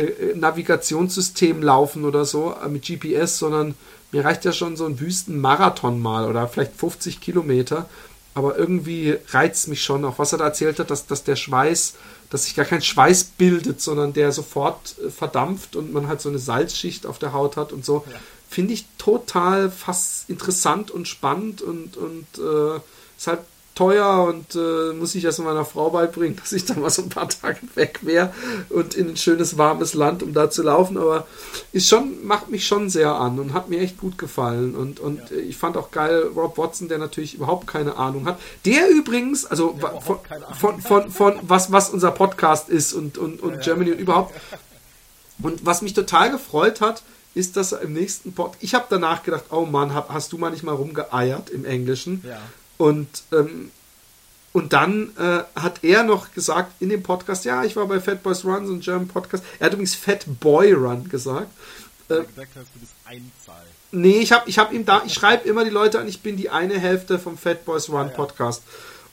[SPEAKER 3] äh, Navigationssystem laufen oder so, äh, mit GPS, sondern mir reicht ja schon so ein Wüstenmarathon mal oder vielleicht 50 Kilometer. Aber irgendwie reizt mich schon, auch was er da erzählt hat, dass, dass der Schweiß, dass sich gar kein Schweiß bildet, sondern der sofort äh, verdampft und man halt so eine Salzschicht auf der Haut hat und so. Ja finde ich total fast interessant und spannend und, und äh, ist halt teuer und äh, muss ich erst meiner Frau beibringen, dass ich da mal so ein paar Tage weg wäre und in ein schönes warmes Land, um da zu laufen. Aber ist schon, macht mich schon sehr an und hat mir echt gut gefallen. Und, und ja. ich fand auch geil Rob Watson, der natürlich überhaupt keine Ahnung hat. Der übrigens, also von, von, von, von, was, was unser Podcast ist und, und, und ja, Germany und überhaupt. Und was mich total gefreut hat, ist das im nächsten Pod. Ich habe danach gedacht, oh Mann, hab, hast du mal nicht mal rumgeeiert im Englischen?
[SPEAKER 4] Ja.
[SPEAKER 3] Und, ähm, und dann äh, hat er noch gesagt in dem Podcast, ja, ich war bei Fat Boys Run, so ein German Podcast. Er hat übrigens Fat Boy Run gesagt.
[SPEAKER 4] Äh, gesagt hast, du bist Einzahl.
[SPEAKER 3] Nee, ich habe ich hab ihm da, ich schreibe immer die Leute an, ich bin die eine Hälfte vom Fat Boys Run ja, ja. Podcast.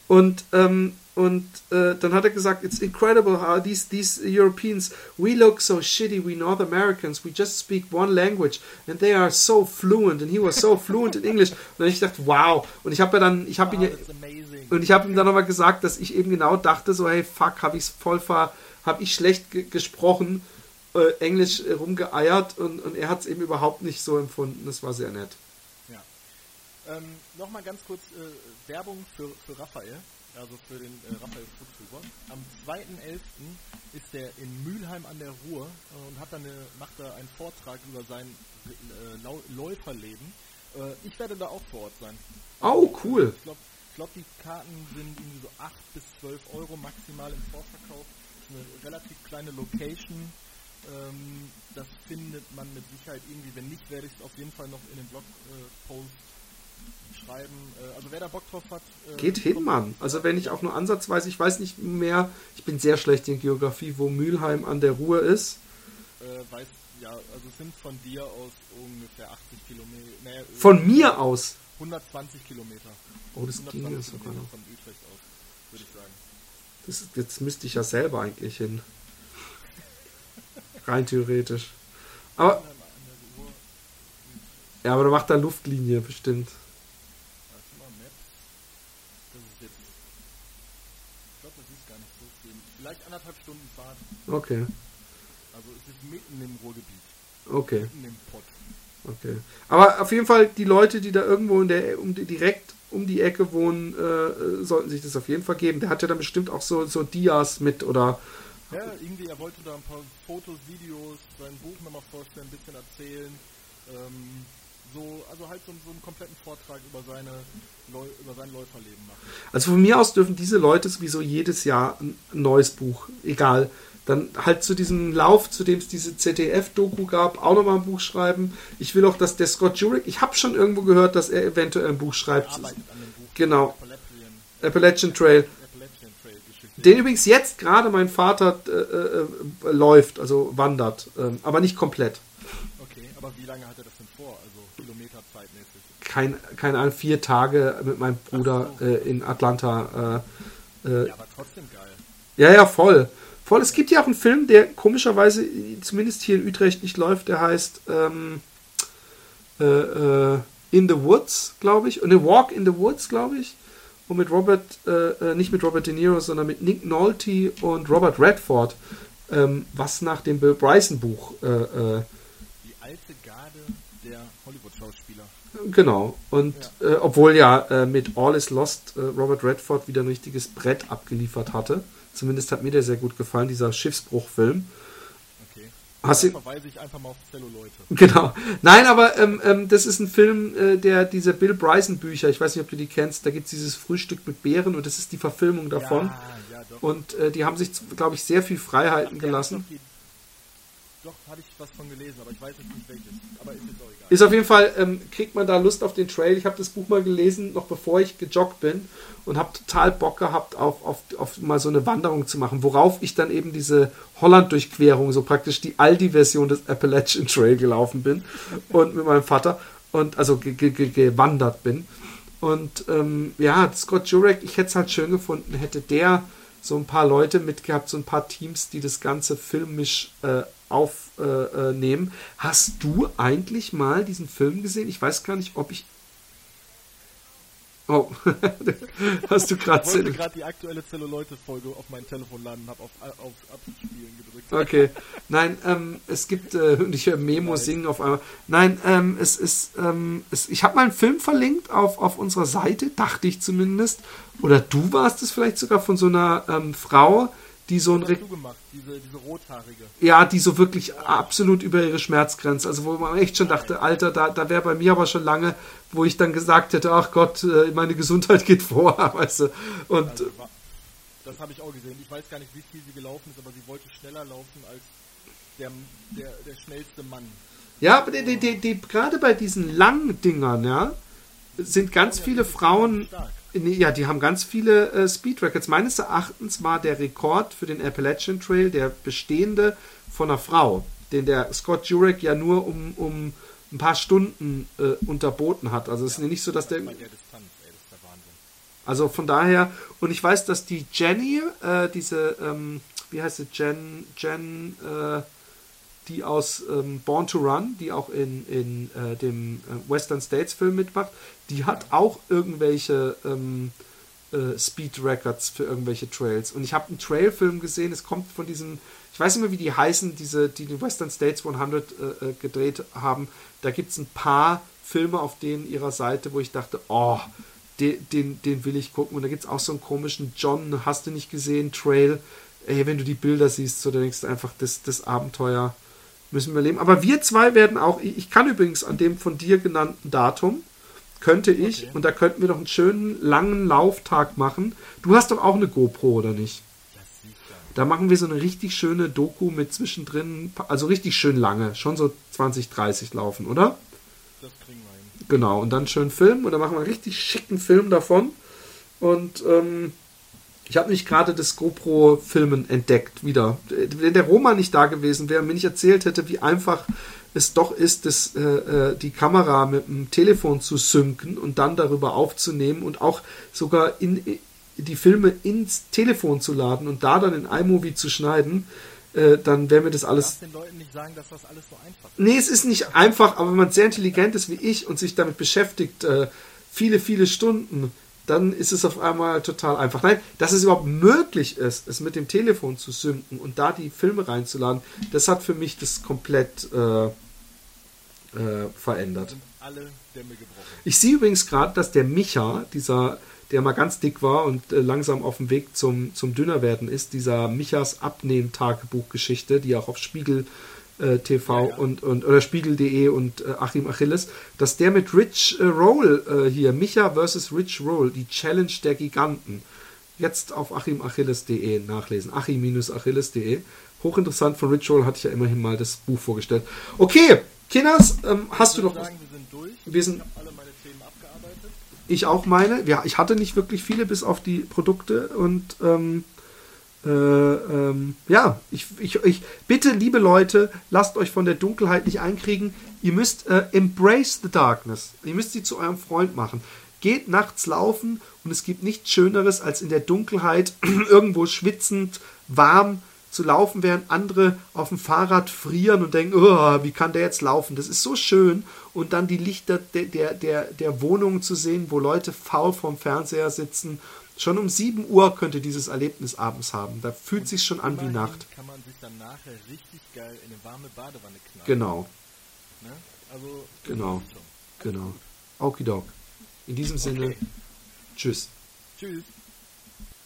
[SPEAKER 3] Und ähm, und äh, dann hat er gesagt, it's incredible how these, these Europeans, we look so shitty, we North Americans, we just speak one language and they are so fluent and he was so fluent in English. Und ich dachte, wow. Und ich habe ja dann, ich habe ihn ja, und ich habe ihm dann nochmal gesagt, dass ich eben genau dachte, so, hey, fuck, habe ich voll ver, habe ich schlecht gesprochen, äh, Englisch rumgeeiert und, und er hat es eben überhaupt nicht so empfunden. Das war sehr nett.
[SPEAKER 4] Ja. Ähm, nochmal ganz kurz äh, Werbung für, für Raphael also für den äh, Raphael Fuchshuber. Am 2.11. ist er in Mülheim an der Ruhr äh, und hat dann eine, macht da einen Vortrag über sein äh, Läuferleben. Äh, ich werde da auch vor Ort sein.
[SPEAKER 3] Oh, cool.
[SPEAKER 4] Ich glaube, glaub, die Karten sind irgendwie so 8 bis 12 Euro maximal im Vorverkauf. Das ist eine relativ kleine Location. Ähm, das findet man mit Sicherheit irgendwie. Wenn nicht, werde ich es auf jeden Fall noch in den Blogpost äh, schreiben. Äh, also wer da Bock drauf hat.
[SPEAKER 3] Äh, Geht hin, Mann. Also wenn ich auch nur ansatzweise, ich weiß nicht mehr, ich bin sehr schlecht in Geografie, wo Mülheim an der Ruhr ist.
[SPEAKER 4] Äh, weiß, ja, also sind von dir aus ungefähr 80 Kilometer. Nee,
[SPEAKER 3] von mir aus?
[SPEAKER 4] 120 Kilometer.
[SPEAKER 3] Oh, das ging ja sogar noch.
[SPEAKER 4] Von Utrecht aus, würde ich sagen.
[SPEAKER 3] Das, jetzt müsste ich ja selber eigentlich hin. Rein theoretisch. Aber. Ja, aber da macht er Luftlinie bestimmt.
[SPEAKER 4] Vielleicht anderthalb Stunden Fahrt.
[SPEAKER 3] Okay.
[SPEAKER 4] Also es ist mitten im Ruhrgebiet.
[SPEAKER 3] Okay.
[SPEAKER 4] Mitten im Pott.
[SPEAKER 3] Okay. Aber auf jeden Fall, die Leute, die da irgendwo in der, um die, direkt um die Ecke wohnen, äh, sollten sich das auf jeden Fall geben. Der hat ja dann bestimmt auch so, so Dias mit oder.
[SPEAKER 4] Ja, irgendwie, er wollte da ein paar Fotos, Videos, sein Buch nochmal vorstellen, ein bisschen erzählen. Ähm, so, also halt so, so einen kompletten Vortrag über, seine, über sein Läuferleben machen.
[SPEAKER 3] Also von mir aus dürfen diese Leute sowieso jedes Jahr ein neues Buch, egal. Dann halt zu diesem Lauf, zu dem es diese ZDF-Doku gab, auch nochmal ein Buch schreiben. Ich will auch, dass der Scott Jurek, ich habe schon irgendwo gehört, dass er eventuell ein Buch schreibt.
[SPEAKER 4] Buch,
[SPEAKER 3] genau. Appalachian, Appalachian Trail. Appalachian Trail den übrigens jetzt gerade mein Vater äh, äh, läuft, also wandert, äh, aber nicht komplett.
[SPEAKER 4] Okay, aber wie lange hat er das
[SPEAKER 3] kein, keine Ahnung, vier Tage mit meinem Bruder äh, in Atlanta.
[SPEAKER 4] Äh, äh, ja, aber trotzdem geil.
[SPEAKER 3] Ja, ja, voll. Voll. Es gibt ja auch einen Film, der komischerweise zumindest hier in Utrecht nicht läuft, der heißt ähm, äh, äh, In the Woods, glaube ich. Und A Walk in the Woods, glaube ich. Und mit Robert, äh, nicht mit Robert De Niro, sondern mit Nick Nolte und Robert Redford. Ähm, was nach dem Bill Bryson Buch Genau. Und ja. Äh, obwohl ja äh, mit All is Lost äh, Robert Redford wieder ein richtiges Brett abgeliefert hatte. Zumindest hat mir der sehr gut gefallen, dieser Schiffsbruchfilm.
[SPEAKER 4] Okay.
[SPEAKER 3] Hast du
[SPEAKER 4] verweise ich einfach mal auf Zelluleute.
[SPEAKER 3] Genau. Nein, aber ähm, ähm, das ist ein Film, äh, der diese Bill Bryson Bücher, ich weiß nicht, ob du die kennst, da gibt es dieses Frühstück mit Bären und das ist die Verfilmung davon. Ja, ja, und äh, die haben sich, glaube ich, sehr viel Freiheiten Ach, gelassen.
[SPEAKER 4] Doch, hatte ich was von gelesen, aber ich weiß jetzt nicht welches. Aber ist jetzt auch egal.
[SPEAKER 3] Ist auf jeden Fall, ähm, kriegt man da Lust auf den Trail. Ich habe das Buch mal gelesen, noch bevor ich gejoggt bin und habe total Bock gehabt, auf, auf, auf mal so eine Wanderung zu machen, worauf ich dann eben diese Holland-Durchquerung, so praktisch die Aldi-Version des Appalachian Trail gelaufen bin und mit meinem Vater und also gewandert bin. Und ähm, ja, Scott Jurek, ich hätte es halt schön gefunden, hätte der so ein paar Leute mitgehabt, so ein paar Teams, die das Ganze filmisch äh, aufnehmen. Äh, Hast du eigentlich mal diesen Film gesehen? Ich weiß gar nicht, ob ich. Oh, hast du gerade.
[SPEAKER 4] Ich wollte gerade die aktuelle Zelluleute-Folge auf mein Telefon laden und habe auf, auf Abspielen gedrückt.
[SPEAKER 3] Okay, nein, ähm, es gibt, äh, ich höre Memo nein. singen auf einmal. Nein, ähm, es ist, ähm, es, ich habe mal einen Film verlinkt auf, auf unserer Seite, dachte ich zumindest. Oder du warst es vielleicht sogar von so einer ähm, Frau, die so ein.
[SPEAKER 4] Re gemacht, diese, diese rothaarige.
[SPEAKER 3] Ja, die so wirklich oh. absolut über ihre Schmerzgrenze. Also, wo man echt schon dachte, Alter, da, da wäre bei mir aber schon lange, wo ich dann gesagt hätte, ach Gott, äh, meine Gesundheit geht vor, weißt du. Und. Also,
[SPEAKER 4] das habe ich auch gesehen. Ich weiß gar nicht, wie viel sie gelaufen ist, aber sie wollte schneller laufen als der, der, der schnellste Mann.
[SPEAKER 3] Ja, aber die, die, die, gerade bei diesen langen Dingern, ja, sind ganz ja, viele Frauen. Stark ja, die haben ganz viele äh, Speed Records. Meines Erachtens war der Rekord für den Appalachian Trail der bestehende von einer Frau, den der Scott Jurek ja nur um, um ein paar Stunden äh, unterboten hat. Also es ja, ist nicht so, dass der. Also von daher, und ich weiß, dass die Jenny, äh, diese, ähm, wie heißt sie, Jen, Jen, äh, die aus ähm, Born to Run, die auch in, in äh, dem äh, Western States Film mitmacht, die hat auch irgendwelche ähm, äh, Speed Records für irgendwelche Trails. Und ich habe einen Trailfilm gesehen, es kommt von diesen, ich weiß nicht mehr, wie die heißen, diese, die die Western States 100 äh, äh, gedreht haben. Da gibt es ein paar Filme auf denen ihrer Seite, wo ich dachte, oh, den, den, den will ich gucken. Und da gibt es auch so einen komischen John, hast du nicht gesehen, Trail. Ey, wenn du die Bilder siehst, so, dann denkst du einfach, das, das Abenteuer müssen wir leben. Aber wir zwei werden auch, ich kann übrigens an dem von dir genannten Datum, könnte ich, okay. und da könnten wir doch einen schönen langen Lauftag machen. Du hast doch auch eine GoPro, oder nicht? Da machen wir so eine richtig schöne Doku mit zwischendrin, also richtig schön lange, schon so 20, 30 laufen, oder? Das kriegen wir hin. Genau, und dann schön filmen und dann machen wir einen richtig schicken Film davon. Und ähm, ich habe nicht gerade das GoPro-Filmen entdeckt wieder. Wenn der Roma nicht da gewesen wäre, wenn ich erzählt hätte, wie einfach es doch ist, das, äh, äh, die Kamera mit dem Telefon zu synken und dann darüber aufzunehmen und auch sogar in, die Filme ins Telefon zu laden und da dann in iMovie zu schneiden, äh, dann wäre mir das alles. Du den Leuten nicht sagen, dass das alles so einfach ist. Nee, es ist nicht einfach, aber wenn man sehr intelligent ist wie ich und sich damit beschäftigt, äh, viele, viele Stunden, dann ist es auf einmal total einfach. Nein, dass es überhaupt möglich ist, es mit dem Telefon zu synken und da die Filme reinzuladen, das hat für mich das komplett äh, äh, verändert. Ich sehe übrigens gerade, dass der Micha, dieser, der mal ganz dick war und äh, langsam auf dem Weg zum, zum Dünnerwerden ist, dieser Michas Abnehm-Tagebuch-Geschichte, die auch auf Spiegel äh, TV ja, und, und oder Spiegel.de und äh, Achim Achilles, dass der mit Rich äh, Roll äh, hier, Micha versus Rich Roll, die Challenge der Giganten, jetzt auf achimachilles.de nachlesen. Achim-achilles.de. Hochinteressant, von Rich Roll hatte ich ja immerhin mal das Buch vorgestellt. Okay, Kinas, ähm, hast du noch
[SPEAKER 4] sagen, wir sind durch.
[SPEAKER 3] Wir sind, ich alle meine Themen abgearbeitet. Ich auch meine. Ja, ich hatte nicht wirklich viele, bis auf die Produkte und ähm, äh, ähm, ja, ich, ich, ich bitte, liebe Leute, lasst euch von der Dunkelheit nicht einkriegen. Ihr müsst äh, embrace the darkness. Ihr müsst sie zu eurem Freund machen. Geht nachts laufen und es gibt nichts Schöneres, als in der Dunkelheit irgendwo schwitzend, warm zu laufen, während andere auf dem Fahrrad frieren und denken, oh, wie kann der jetzt laufen? Das ist so schön. Und dann die Lichter der, der, der, der Wohnungen zu sehen, wo Leute faul vorm Fernseher sitzen Schon um 7 Uhr könnte dieses Erlebnis abends haben. Da fühlt und sich schon an wie Nacht.
[SPEAKER 4] kann man sich dann nachher richtig geil in eine warme Badewanne knallen.
[SPEAKER 3] Genau. Ne? Also, genau. Genau. Okidok. In diesem okay. Sinne, tschüss. Tschüss.